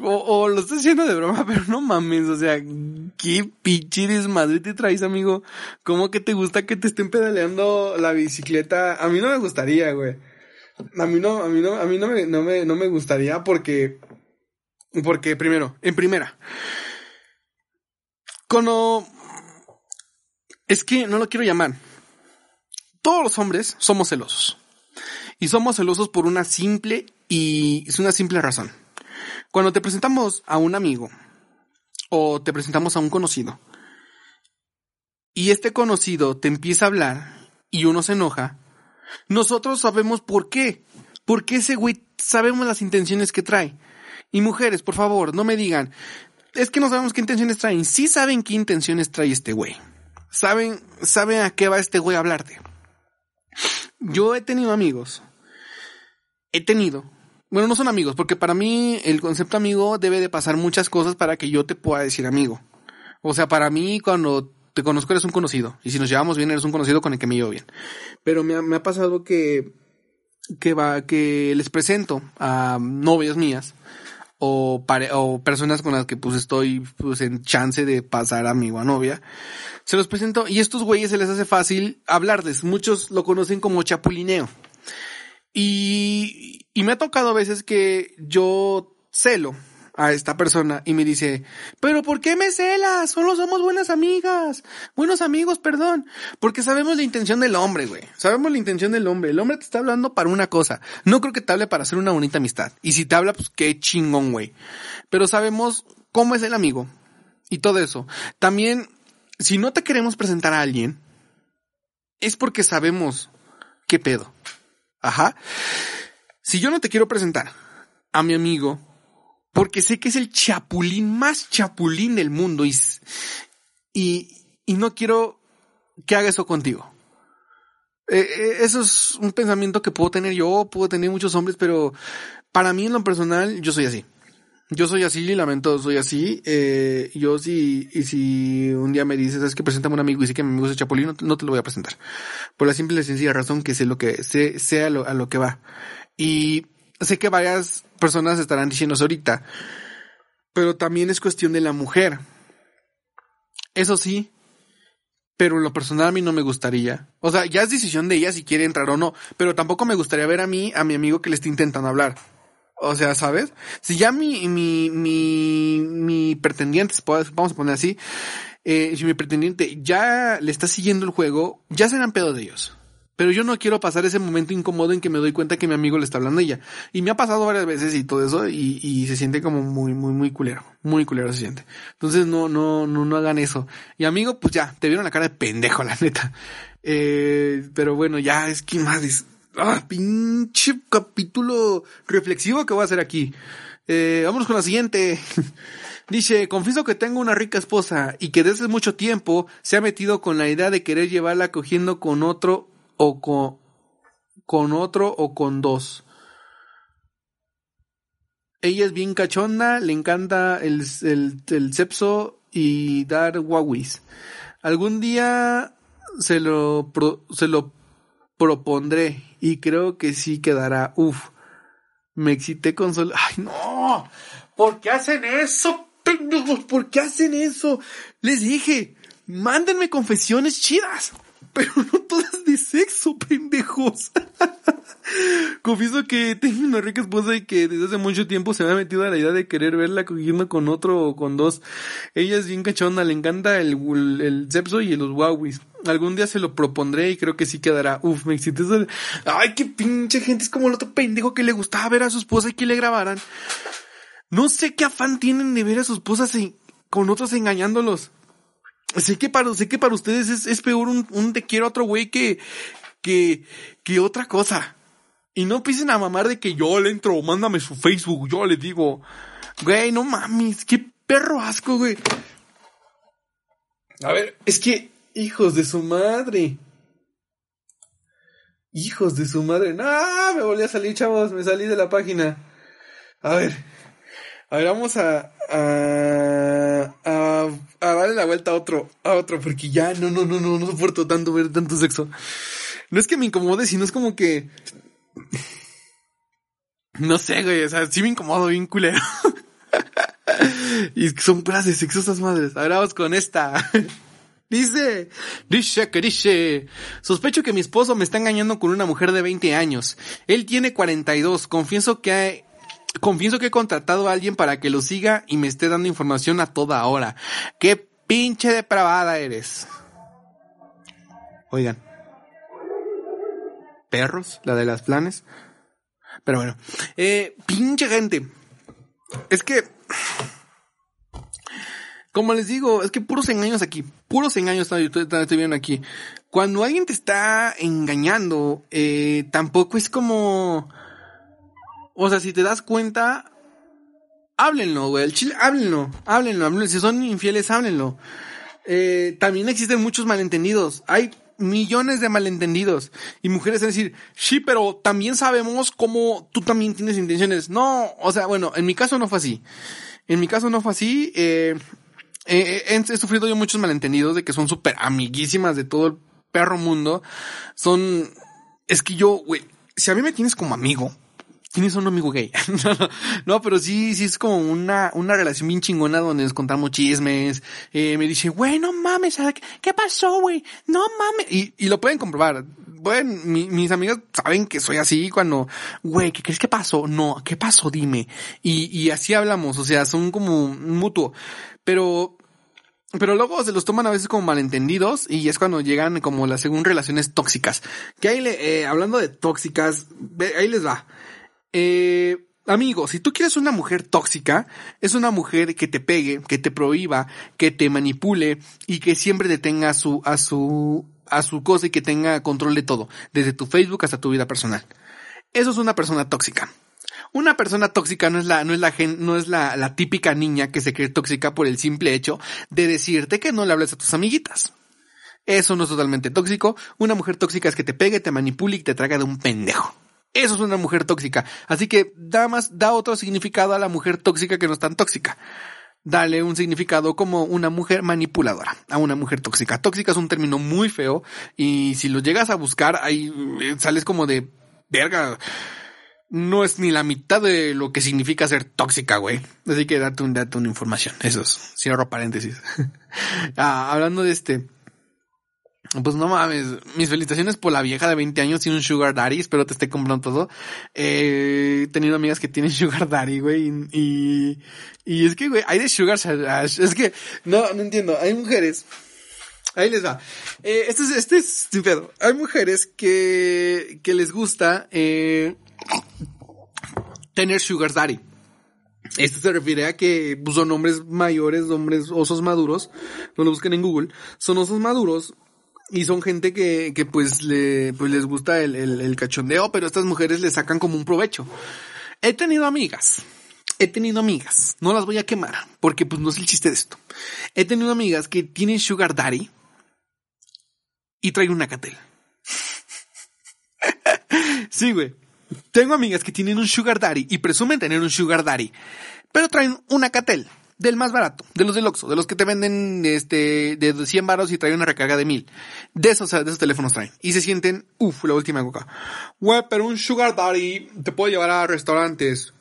O, o, lo estás haciendo de broma, pero no mames, o sea, ¿Qué pinche desmadre te traes, amigo? ¿Cómo que te gusta que te estén pedaleando la bicicleta? A mí no me gustaría, güey. A mí no, a mí no, a mí no me, no me, no me gustaría porque, porque primero, en primera, cuando, es que no lo quiero llamar. Todos los hombres somos celosos. Y somos celosos por una simple y es una simple razón. Cuando te presentamos a un amigo o te presentamos a un conocido y este conocido te empieza a hablar y uno se enoja, nosotros sabemos por qué. Porque ese güey sabemos las intenciones que trae. Y mujeres, por favor, no me digan, es que no sabemos qué intenciones traen. Sí saben qué intenciones trae este güey. Saben, saben a qué va este güey a hablarte. Yo he tenido amigos he tenido. Bueno, no son amigos, porque para mí el concepto amigo debe de pasar muchas cosas para que yo te pueda decir amigo. O sea, para mí cuando te conozco eres un conocido. Y si nos llevamos bien, eres un conocido con el que me llevo bien. Pero me ha, me ha pasado que, que va, que les presento a novias mías o, o personas con las que pues estoy pues en chance de pasar amigo a novia. Se los presento y estos güeyes se les hace fácil hablarles. Muchos lo conocen como chapulineo. Y, y me ha tocado a veces que yo celo a esta persona y me dice, pero ¿por qué me celas? Solo somos buenas amigas, buenos amigos, perdón, porque sabemos la intención del hombre, güey, sabemos la intención del hombre, el hombre te está hablando para una cosa, no creo que te hable para hacer una bonita amistad, y si te habla, pues qué chingón, güey, pero sabemos cómo es el amigo y todo eso. También, si no te queremos presentar a alguien, es porque sabemos qué pedo. Ajá. Si yo no te quiero presentar a mi amigo, porque sé que es el chapulín más chapulín del mundo y, y, y no quiero que haga eso contigo. Eh, eh, eso es un pensamiento que puedo tener yo, puedo tener muchos hombres, pero para mí en lo personal yo soy así. Yo soy así, lamento, soy así. Eh, yo sí, y si un día me dices, es que preséntame un amigo y sé que mi amigo es Chapulín, no, te lo voy a presentar. Por la simple y sencilla razón que sé lo que, sé, sé a lo, a lo que va. Y sé que varias personas estarán diciendo ahorita, pero también es cuestión de la mujer. Eso sí, pero en lo personal a mí no me gustaría. O sea, ya es decisión de ella si quiere entrar o no, pero tampoco me gustaría ver a mí, a mi amigo que le esté intentando hablar. O sea, ¿sabes? Si ya mi, mi, mi, mi pretendiente, vamos a poner así, eh, si mi pretendiente ya le está siguiendo el juego, ya serán pedo de ellos. Pero yo no quiero pasar ese momento incómodo en que me doy cuenta que mi amigo le está hablando a ella. Y me ha pasado varias veces y todo eso, y, se siente como muy, muy, muy culero. Muy culero se siente. Entonces no, no, no, no hagan eso. Y amigo, pues ya, te vieron la cara de pendejo, la neta. Eh, pero bueno, ya es que más ah, pinche capítulo reflexivo que voy a hacer aquí. Eh, vámonos con la siguiente. Dice, confieso que tengo una rica esposa y que desde mucho tiempo se ha metido con la idea de querer llevarla cogiendo con otro o con, con otro o con dos. Ella es bien cachonda, le encanta el, el, el y dar guaguis. Algún día se lo, se lo propondré y creo que sí quedará. Uf, me excité con solo. ¡Ay, no! ¿Por qué hacen eso? ¿Por qué hacen eso? Les dije, mándenme confesiones chidas, pero no todas de sexo, pendejos. Confieso que tengo una rica esposa y que desde hace mucho tiempo se me ha metido a la idea de querer verla cogiendo con otro o con dos. Ella es bien cachonda, le encanta el, el, sepso y los wawis. Algún día se lo propondré y creo que sí quedará. Uf, me excité. Ay, qué pinche gente. Es como el otro pendejo que le gustaba ver a su esposa y que le grabaran. No sé qué afán tienen de ver a sus esposas con otros engañándolos. Sé que para, sé que para ustedes es, es peor un, un te quiero a otro güey que, que, que otra cosa. Y no empiecen a mamar de que yo le entro, mándame su Facebook, yo le digo, güey, no mames, qué perro asco, güey. A ver, es que, hijos de su madre. Hijos de su madre. No, me volví a salir, chavos, me salí de la página. A ver, a ver, vamos a, a, a, darle la vuelta a otro, a otro, porque ya no, no, no, no, no soporto tanto ver tanto sexo. No es que me incomode, sino es como que no sé, güey, o sea, sí me incomodo bien culero. y son frases sexosas madres. Ahora vamos con esta. Dice, dice que dice, sospecho que mi esposo me está engañando con una mujer de 20 años. Él tiene 42. Confieso que confieso que he contratado a alguien para que lo siga y me esté dando información a toda hora. Qué pinche depravada eres. Oigan. Perros, la de las planes. Pero bueno, eh, pinche gente. Es que como les digo, es que puros engaños aquí, puros engaños estoy, viendo aquí. Cuando alguien te está engañando, eh, tampoco es como, o sea, si te das cuenta, háblenlo, güey, el chile, háblenlo, háblenlo, háblenlo, si son infieles, háblenlo. Eh, también existen muchos malentendidos, hay millones de malentendidos y mujeres decir, sí, pero también sabemos cómo tú también tienes intenciones. No, o sea, bueno, en mi caso no fue así. En mi caso no fue así. Eh, eh, eh, he, sufrido yo muchos malentendidos de que son súper amiguísimas de todo el perro mundo. Son, es que yo, güey, si a mí me tienes como amigo, tienes un amigo gay. no, pero sí, sí es como una, una relación bien chingona donde nos contamos chismes. Eh, me dice, güey, no mames, ¿qué pasó, güey? No mames. Y, y lo pueden comprobar. Bueno, mis amigas saben que soy así cuando, güey, ¿qué crees que pasó? No, ¿qué pasó? Dime. Y, y así hablamos, o sea, son como mutuo pero pero luego se los toman a veces como malentendidos y es cuando llegan como las según relaciones tóxicas. Que ahí le, eh, hablando de tóxicas, ahí les va. Eh, amigo, si tú quieres una mujer tóxica, es una mujer que te pegue, que te prohíba, que te manipule y que siempre te tenga a su, a su, a su cosa y que tenga control de todo, desde tu Facebook hasta tu vida personal. Eso es una persona tóxica. Una persona tóxica no es la, no es la no es la, la típica niña que se cree tóxica por el simple hecho de decirte que no le hables a tus amiguitas. Eso no es totalmente tóxico. Una mujer tóxica es que te pegue, te manipule y te traga de un pendejo. Eso es una mujer tóxica. Así que da más, da otro significado a la mujer tóxica que no es tan tóxica. Dale un significado como una mujer manipuladora, a una mujer tóxica. Tóxica es un término muy feo y si lo llegas a buscar, ahí eh, sales como de verga no es ni la mitad de lo que significa ser tóxica, güey. Así que date un una información. Eso es. Cierro paréntesis. ah, hablando de este. Pues no mames, mis felicitaciones por la vieja de 20 años tiene un sugar daddy, espero te esté comprando todo. Eh, he tenido amigas que tienen sugar daddy, güey, y, y es que, güey, hay de sugar es que, no, no entiendo, hay mujeres, ahí les va, eh, este es, este es pedo, hay mujeres que, que les gusta, eh, tener sugar daddy. Esto se refiere a que pues, son hombres mayores, hombres osos maduros, no lo busquen en Google, son osos maduros y son gente que, que pues, le, pues les gusta el, el, cachondeo, pero estas mujeres le sacan como un provecho. He tenido amigas, he tenido amigas, no las voy a quemar, porque pues no es el chiste de esto. He tenido amigas que tienen sugar daddy y traen una catel. sí, güey. Tengo amigas que tienen un sugar daddy y presumen tener un sugar daddy, pero traen una catel del más barato, de los del Oxxo, de los que te venden este de 100 baros y traen una recarga de 1000. De esos, de esos teléfonos traen. Y se sienten, uff, la última coca. Güey, pero un sugar daddy te puede llevar a restaurantes.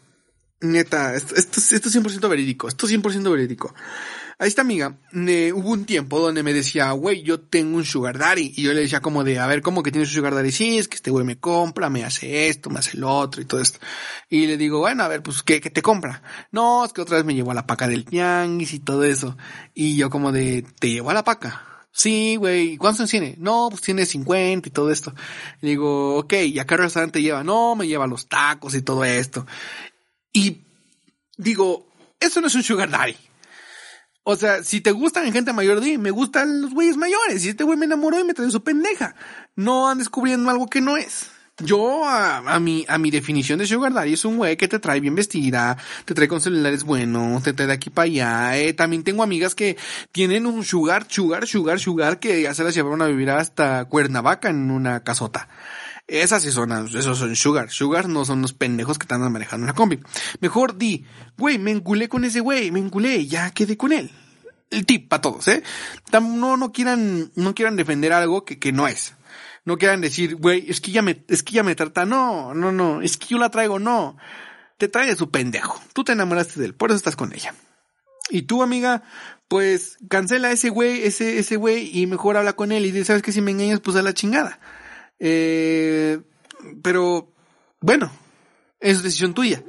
Neta, esto, esto, esto es 100% verídico, esto es 100% verídico a esta amiga hubo un tiempo donde me decía, güey, yo tengo un sugar daddy. Y yo le decía como de, a ver, ¿cómo que tienes un sugar daddy? Sí, es que este güey me compra, me hace esto, me hace lo otro y todo esto. Y le digo, bueno, a ver, pues, ¿qué, qué te compra? No, es que otra vez me llevó a la paca del tianguis y todo eso. Y yo como de, ¿te llevó a la paca? Sí, güey, ¿cuántos tiene? No, pues tiene 50 y todo esto. Le digo, ok, ¿y a qué restaurante lleva? No, me lleva los tacos y todo esto. Y digo, eso no es un sugar daddy. O sea, si te gustan en gente mayor, di, me gustan los güeyes mayores. Y este güey me enamoró y me trae su pendeja. No han descubriendo algo que no es. Yo, a, mi, a mi definición de sugar daddy es un güey que te trae bien vestida, te trae con celulares buenos, te trae de aquí para allá. Eh, también tengo amigas que tienen un sugar, sugar, sugar, sugar que ya se las llevaron a vivir hasta Cuernavaca en una casota. Esas sí son, esos son sugar. Sugar no son los pendejos que están manejando una combi. Mejor di, güey, me enculé con ese güey, me enculé, ya quedé con él. El tip para todos, ¿eh? No, no quieran, no quieran defender algo que, que no es. No quieran decir, güey, es que ya me, es que ya me trata. No, no, no, es que yo la traigo, no. Te trae su pendejo. Tú te enamoraste de él, por eso estás con ella. Y tú, amiga, pues cancela a ese güey, ese, ese güey y mejor habla con él y dice, sabes que si me engañas, pues a la chingada. Eh, pero, bueno, es decisión tuya.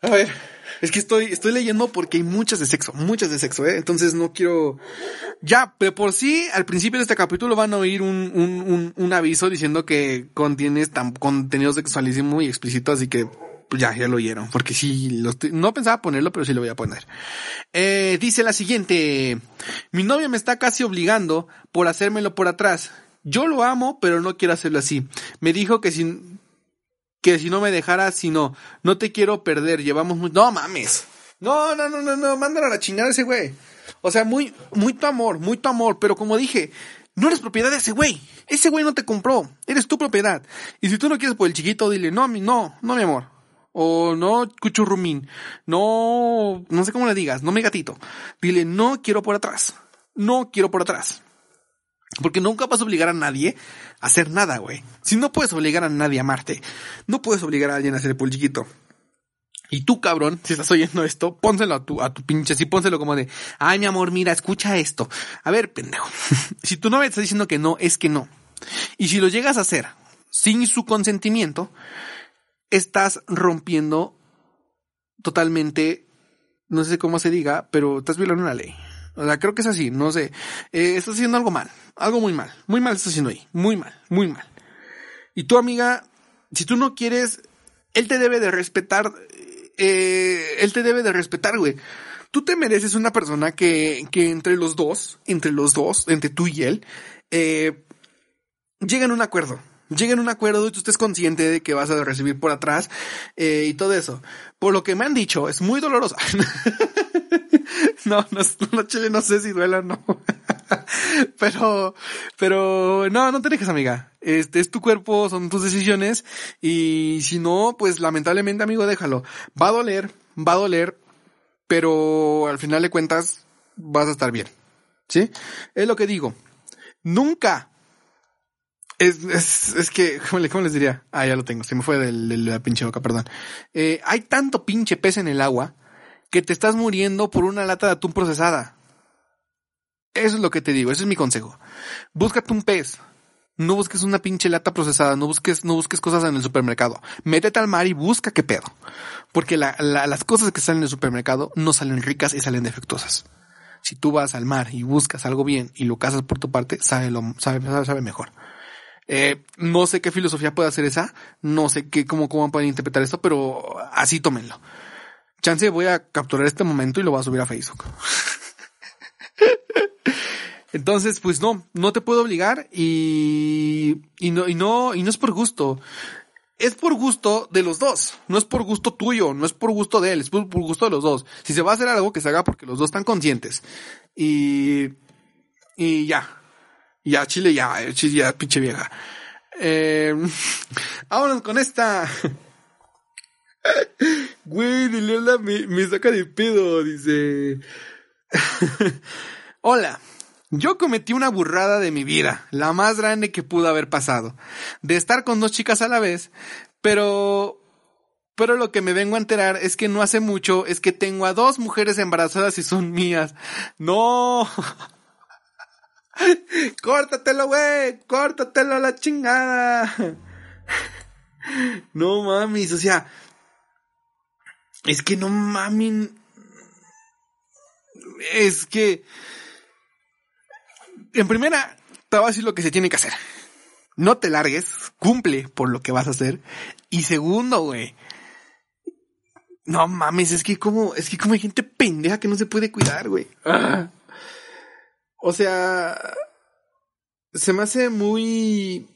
A ver, es que estoy, estoy leyendo porque hay muchas de sexo, muchas de sexo, ¿eh? Entonces no quiero... Ya, pero por sí, al principio de este capítulo van a oír un, un, un, aviso diciendo que contiene tan, contenido sexualísimo y explícito, así que pues ya, ya lo oyeron, porque sí, no pensaba ponerlo, pero sí lo voy a poner. Eh, dice la siguiente, mi novia me está casi obligando por hacérmelo por atrás. Yo lo amo, pero no quiero hacerlo así. Me dijo que sin que si no me dejara, si no, no te quiero perder, llevamos muy... No mames. No, no, no, no, no, mándalo a la chingada ese güey. O sea, muy, muy tu amor, muy tu amor, pero como dije, no eres propiedad de ese güey. Ese güey no te compró, eres tu propiedad. Y si tú no quieres por el chiquito, dile, no, mi, no, no, mi amor. O no, cuchurrumín. No, no sé cómo le digas, no mi gatito. Dile, no quiero por atrás. No quiero por atrás. Porque nunca vas a obligar a nadie a hacer nada, güey. Si no puedes obligar a nadie a amarte, no puedes obligar a alguien a hacer el chiquito. Y tú, cabrón, si estás oyendo esto, pónselo a tu, a tu pinche, sí, pónselo como de, ay, mi amor, mira, escucha esto. A ver, pendejo. si tu novia te está diciendo que no, es que no. Y si lo llegas a hacer sin su consentimiento, estás rompiendo totalmente, no sé cómo se diga, pero estás violando una ley. O sea, creo que es así, no sé. Eh, estás haciendo algo mal, algo muy mal, muy mal estás haciendo ahí, muy mal, muy mal. Y tu amiga, si tú no quieres, él te debe de respetar, eh, él te debe de respetar, güey. Tú te mereces una persona que, que entre los dos, entre los dos, entre tú y él, eh, lleguen a un acuerdo. Lleguen a un acuerdo y tú estés consciente de que vas a recibir por atrás eh, y todo eso. Por lo que me han dicho, es muy dolorosa. no, no, no, chile, no sé si duela o no. pero, pero, no, no te dejes, amiga. Este es tu cuerpo, son tus decisiones. Y si no, pues lamentablemente, amigo, déjalo. Va a doler, va a doler, pero al final de cuentas vas a estar bien. ¿Sí? Es lo que digo. Nunca. Es, es, es que, ¿cómo, les diría? Ah, ya lo tengo, se me fue de, la pinche boca, perdón. Eh, hay tanto pinche pez en el agua que te estás muriendo por una lata de atún procesada. Eso es lo que te digo, ese es mi consejo. Búscate un pez. No busques una pinche lata procesada, no busques, no busques cosas en el supermercado. Métete al mar y busca qué pedo. Porque las cosas que salen en el supermercado no salen ricas y salen defectuosas. Si tú vas al mar y buscas algo bien y lo cazas por tu parte, sabe, lo, sabe, sabe mejor. Eh, no sé qué filosofía puede hacer esa, no sé qué, cómo, cómo pueden interpretar esto, pero así tómenlo. Chance voy a capturar este momento y lo voy a subir a Facebook. Entonces, pues no, no te puedo obligar y, y no, y no, y no es por gusto. Es por gusto de los dos. No es por gusto tuyo, no es por gusto de él, es por, gusto de los dos. Si se va a hacer algo, que se haga porque los dos están conscientes. Y, y ya. Ya, Chile, ya, Chile, ya, pinche vieja. Eh, vámonos con esta. Güey, Dilela me, me saca de pedo, dice. Hola. Yo cometí una burrada de mi vida, la más grande que pudo haber pasado, de estar con dos chicas a la vez, pero pero lo que me vengo a enterar es que no hace mucho es que tengo a dos mujeres embarazadas y son mías. No. Córtatelo, güey. Córtatelo a la chingada. No mames, o sea, es que no mames. Es que en primera, te voy a decir lo que se tiene que hacer. No te largues, cumple por lo que vas a hacer. Y segundo, güey. No mames, es que como, es que como hay gente pendeja que no se puede cuidar, güey. O sea, se me hace muy...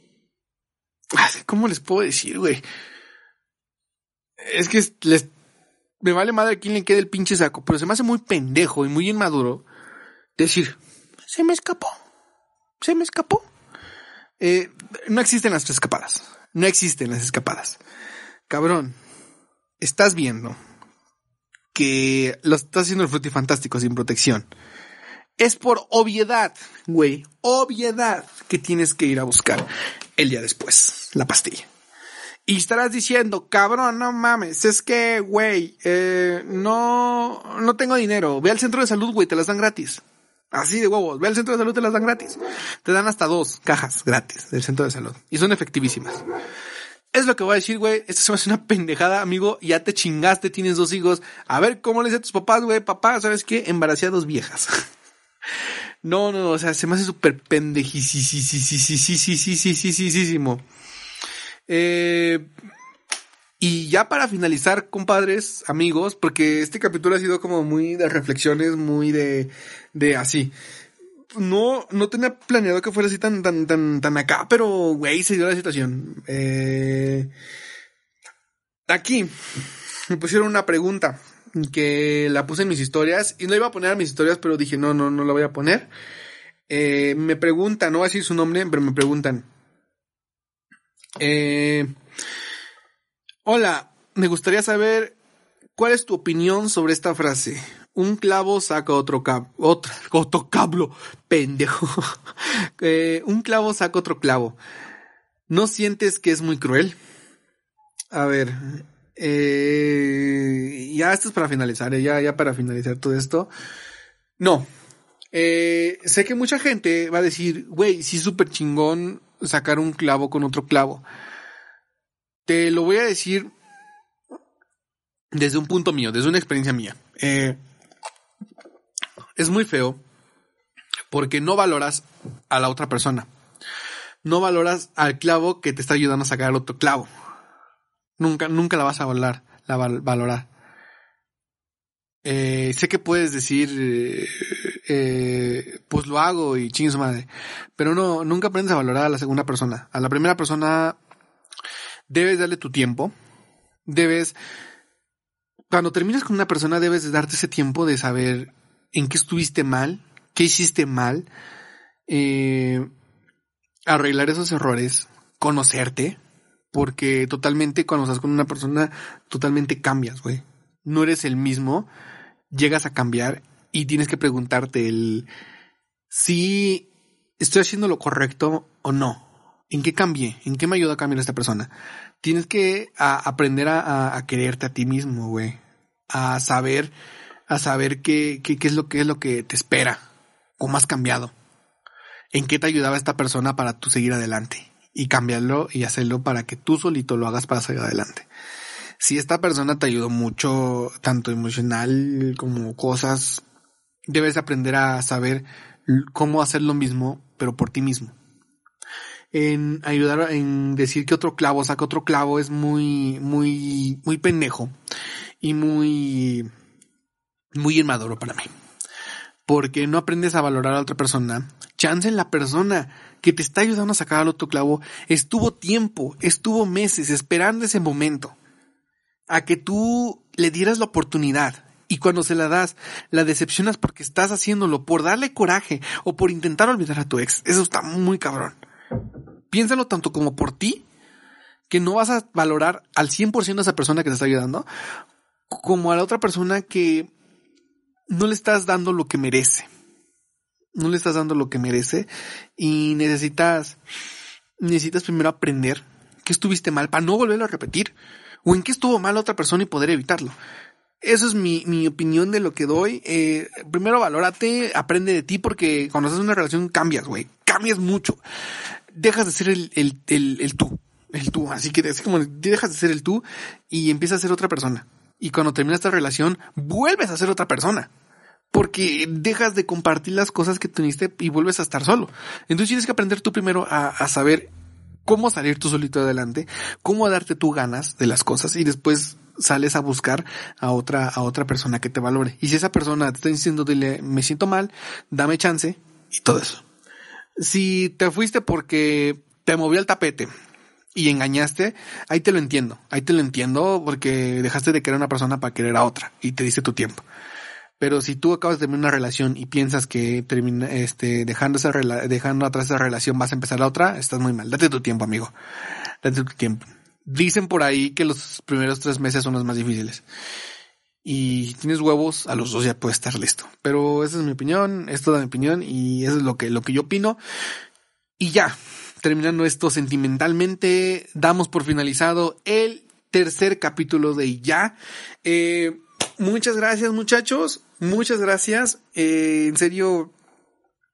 ¿Cómo les puedo decir, güey? Es que les... Me vale madre a quién le quede el pinche saco, pero se me hace muy pendejo y muy inmaduro decir, se me escapó, se me escapó. Eh, no existen las escapadas, no existen las escapadas. Cabrón, estás viendo que lo estás haciendo el frutifantástico sin protección es por obviedad, güey, obviedad que tienes que ir a buscar el día después, la pastilla. Y estarás diciendo, cabrón, no mames, es que, güey, eh, no, no tengo dinero. Ve al centro de salud, güey, te las dan gratis. Así de huevos. Ve al centro de salud, te las dan gratis. Te dan hasta dos cajas gratis del centro de salud. Y son efectivísimas. Es lo que voy a decir, güey. Esto se me hace una pendejada, amigo. Ya te chingaste, tienes dos hijos. A ver, ¿cómo le dice a tus papás, güey? Papá, ¿sabes qué? Embaracé a dos viejas. no, no, o sea, se me hace súper pendejisísimo. Eh, y ya para finalizar, compadres, amigos, porque este capítulo ha sido como muy de reflexiones, muy de, de así. No, no tenía planeado que fuera así tan, tan, tan, tan acá, pero güey, se dio la situación. Eh, aquí me pusieron una pregunta que la puse en mis historias y no iba a poner a mis historias, pero dije no, no, no la voy a poner. Eh, me preguntan, no voy a decir su nombre, pero me preguntan. Eh, hola, me gustaría saber cuál es tu opinión sobre esta frase. Un clavo saca otro cabo, otro, cablo, pendejo. Eh, un clavo saca otro clavo. ¿No sientes que es muy cruel? A ver, eh, ya esto es para finalizar, eh, ya, ya para finalizar todo esto. No. Sé que mucha gente va a decir, güey, sí, súper chingón sacar un clavo con otro clavo. Te lo voy a decir desde un punto mío, desde una experiencia mía. Eh, es muy feo porque no valoras a la otra persona. No valoras al clavo que te está ayudando a sacar el otro clavo. Nunca, nunca la vas a valorar. La. Eh, sé que puedes decir, eh, eh, pues lo hago y chingue su madre. Pero no, nunca aprendes a valorar a la segunda persona. A la primera persona debes darle tu tiempo. Debes, cuando terminas con una persona, debes de darte ese tiempo de saber en qué estuviste mal, qué hiciste mal, eh, arreglar esos errores, conocerte, porque totalmente cuando estás con una persona, totalmente cambias, güey. No eres el mismo, llegas a cambiar y tienes que preguntarte el si estoy haciendo lo correcto o no. ¿En qué cambié? ¿En qué me ayuda a cambiar esta persona? Tienes que aprender a, quererte a ti mismo, güey. A saber, a saber qué, qué, qué es lo que es lo que te espera. ¿Cómo has cambiado? ¿En qué te ayudaba esta persona para tú seguir adelante? Y cambiarlo y hacerlo para que tú solito lo hagas para seguir adelante. Si esta persona te ayudó mucho, tanto emocional como cosas, debes aprender a saber cómo hacer lo mismo, pero por ti mismo. En ayudar, en decir que otro clavo saca otro clavo es muy, muy, muy pendejo y muy, muy inmaduro para mí. Porque no aprendes a valorar a otra persona. Chance en la persona que te está ayudando a sacar al otro clavo estuvo tiempo, estuvo meses esperando ese momento a que tú le dieras la oportunidad y cuando se la das, la decepcionas porque estás haciéndolo por darle coraje o por intentar olvidar a tu ex. Eso está muy cabrón. Piénsalo tanto como por ti, que no vas a valorar al 100% a esa persona que te está ayudando, como a la otra persona que no le estás dando lo que merece. No le estás dando lo que merece y necesitas, necesitas primero aprender que estuviste mal para no volverlo a repetir o en qué estuvo mal otra persona y poder evitarlo. Eso es mi, mi opinión de lo que doy. Eh, primero valórate, aprende de ti porque cuando estás en una relación cambias, güey. Cambias mucho. Dejas de ser el, el, el, el tú. El tú. Así que así como dejas de ser el tú y empiezas a ser otra persona. Y cuando termina esta relación, vuelves a ser otra persona. Porque dejas de compartir las cosas que tuviste y vuelves a estar solo. Entonces tienes que aprender tú primero a, a saber cómo salir tú solito adelante, cómo darte tú ganas de las cosas y después sales a buscar a otra, a otra persona que te valore. Y si esa persona te está diciendo, dile, me siento mal, dame chance y todo eso. Si te fuiste porque te movió el tapete y engañaste, ahí te lo entiendo. Ahí te lo entiendo porque dejaste de querer a una persona para querer a otra y te diste tu tiempo. Pero si tú acabas de terminar una relación y piensas que termina, este, dejando esa dejando atrás esa relación vas a empezar la otra, estás muy mal. Date tu tiempo, amigo. Date tu tiempo. Dicen por ahí que los primeros tres meses son los más difíciles. Y si tienes huevos, a los dos ya puedes estar listo. Pero esa es mi opinión, es toda mi opinión y eso es lo que, lo que yo opino. Y ya, terminando esto sentimentalmente, damos por finalizado el tercer capítulo de Ya. Eh, muchas gracias muchachos, muchas gracias. Eh, en serio,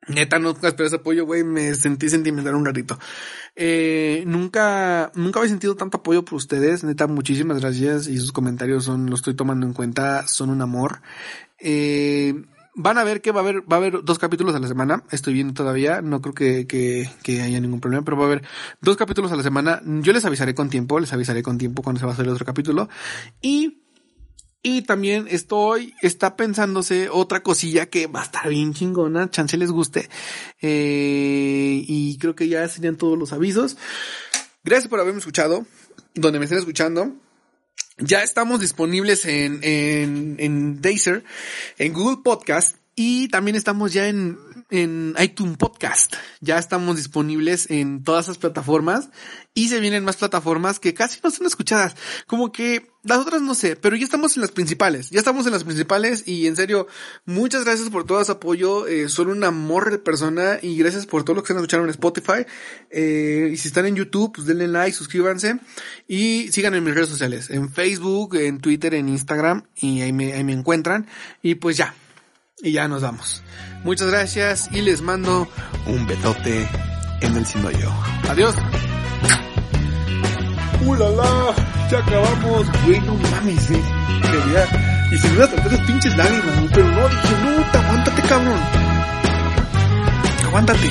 neta, no esperé ese apoyo, güey, me sentí sentimental un ratito. Eh, nunca, nunca había sentido tanto apoyo por ustedes, neta, muchísimas gracias y sus comentarios son, lo estoy tomando en cuenta, son un amor. Eh, van a ver que va a haber, va a haber dos capítulos a la semana. Estoy viendo todavía. No creo que, que, que, haya ningún problema, pero va a haber dos capítulos a la semana. Yo les avisaré con tiempo, les avisaré con tiempo cuando se va a hacer el otro capítulo. Y, y también estoy, está pensándose otra cosilla que va a estar bien chingona. Chance les guste. Eh, y creo que ya serían todos los avisos. Gracias por haberme escuchado. Donde me estén escuchando. Ya estamos disponibles en, en, en Deezer, en Google Podcast y también estamos ya en, en iTunes Podcast. Ya estamos disponibles en todas esas plataformas y se vienen más plataformas que casi no son escuchadas. Como que las otras no sé, pero ya estamos en las principales. Ya estamos en las principales y en serio, muchas gracias por todo su apoyo. Eh, son un amor de persona y gracias por todo lo que se han escuchado en Spotify. Eh, y si están en YouTube, pues denle like, suscríbanse y sigan en mis redes sociales, en Facebook, en Twitter, en Instagram y ahí me, ahí me encuentran. Y pues ya, y ya nos vamos. Muchas gracias y les mando un besote en el yo. Adiós. ¡Ulala! Ya acabamos. Güey, no mames, eh. Y se me iban a pinches lágrimas, pero no, dije, no, te aguántate, cabrón. Aguántate.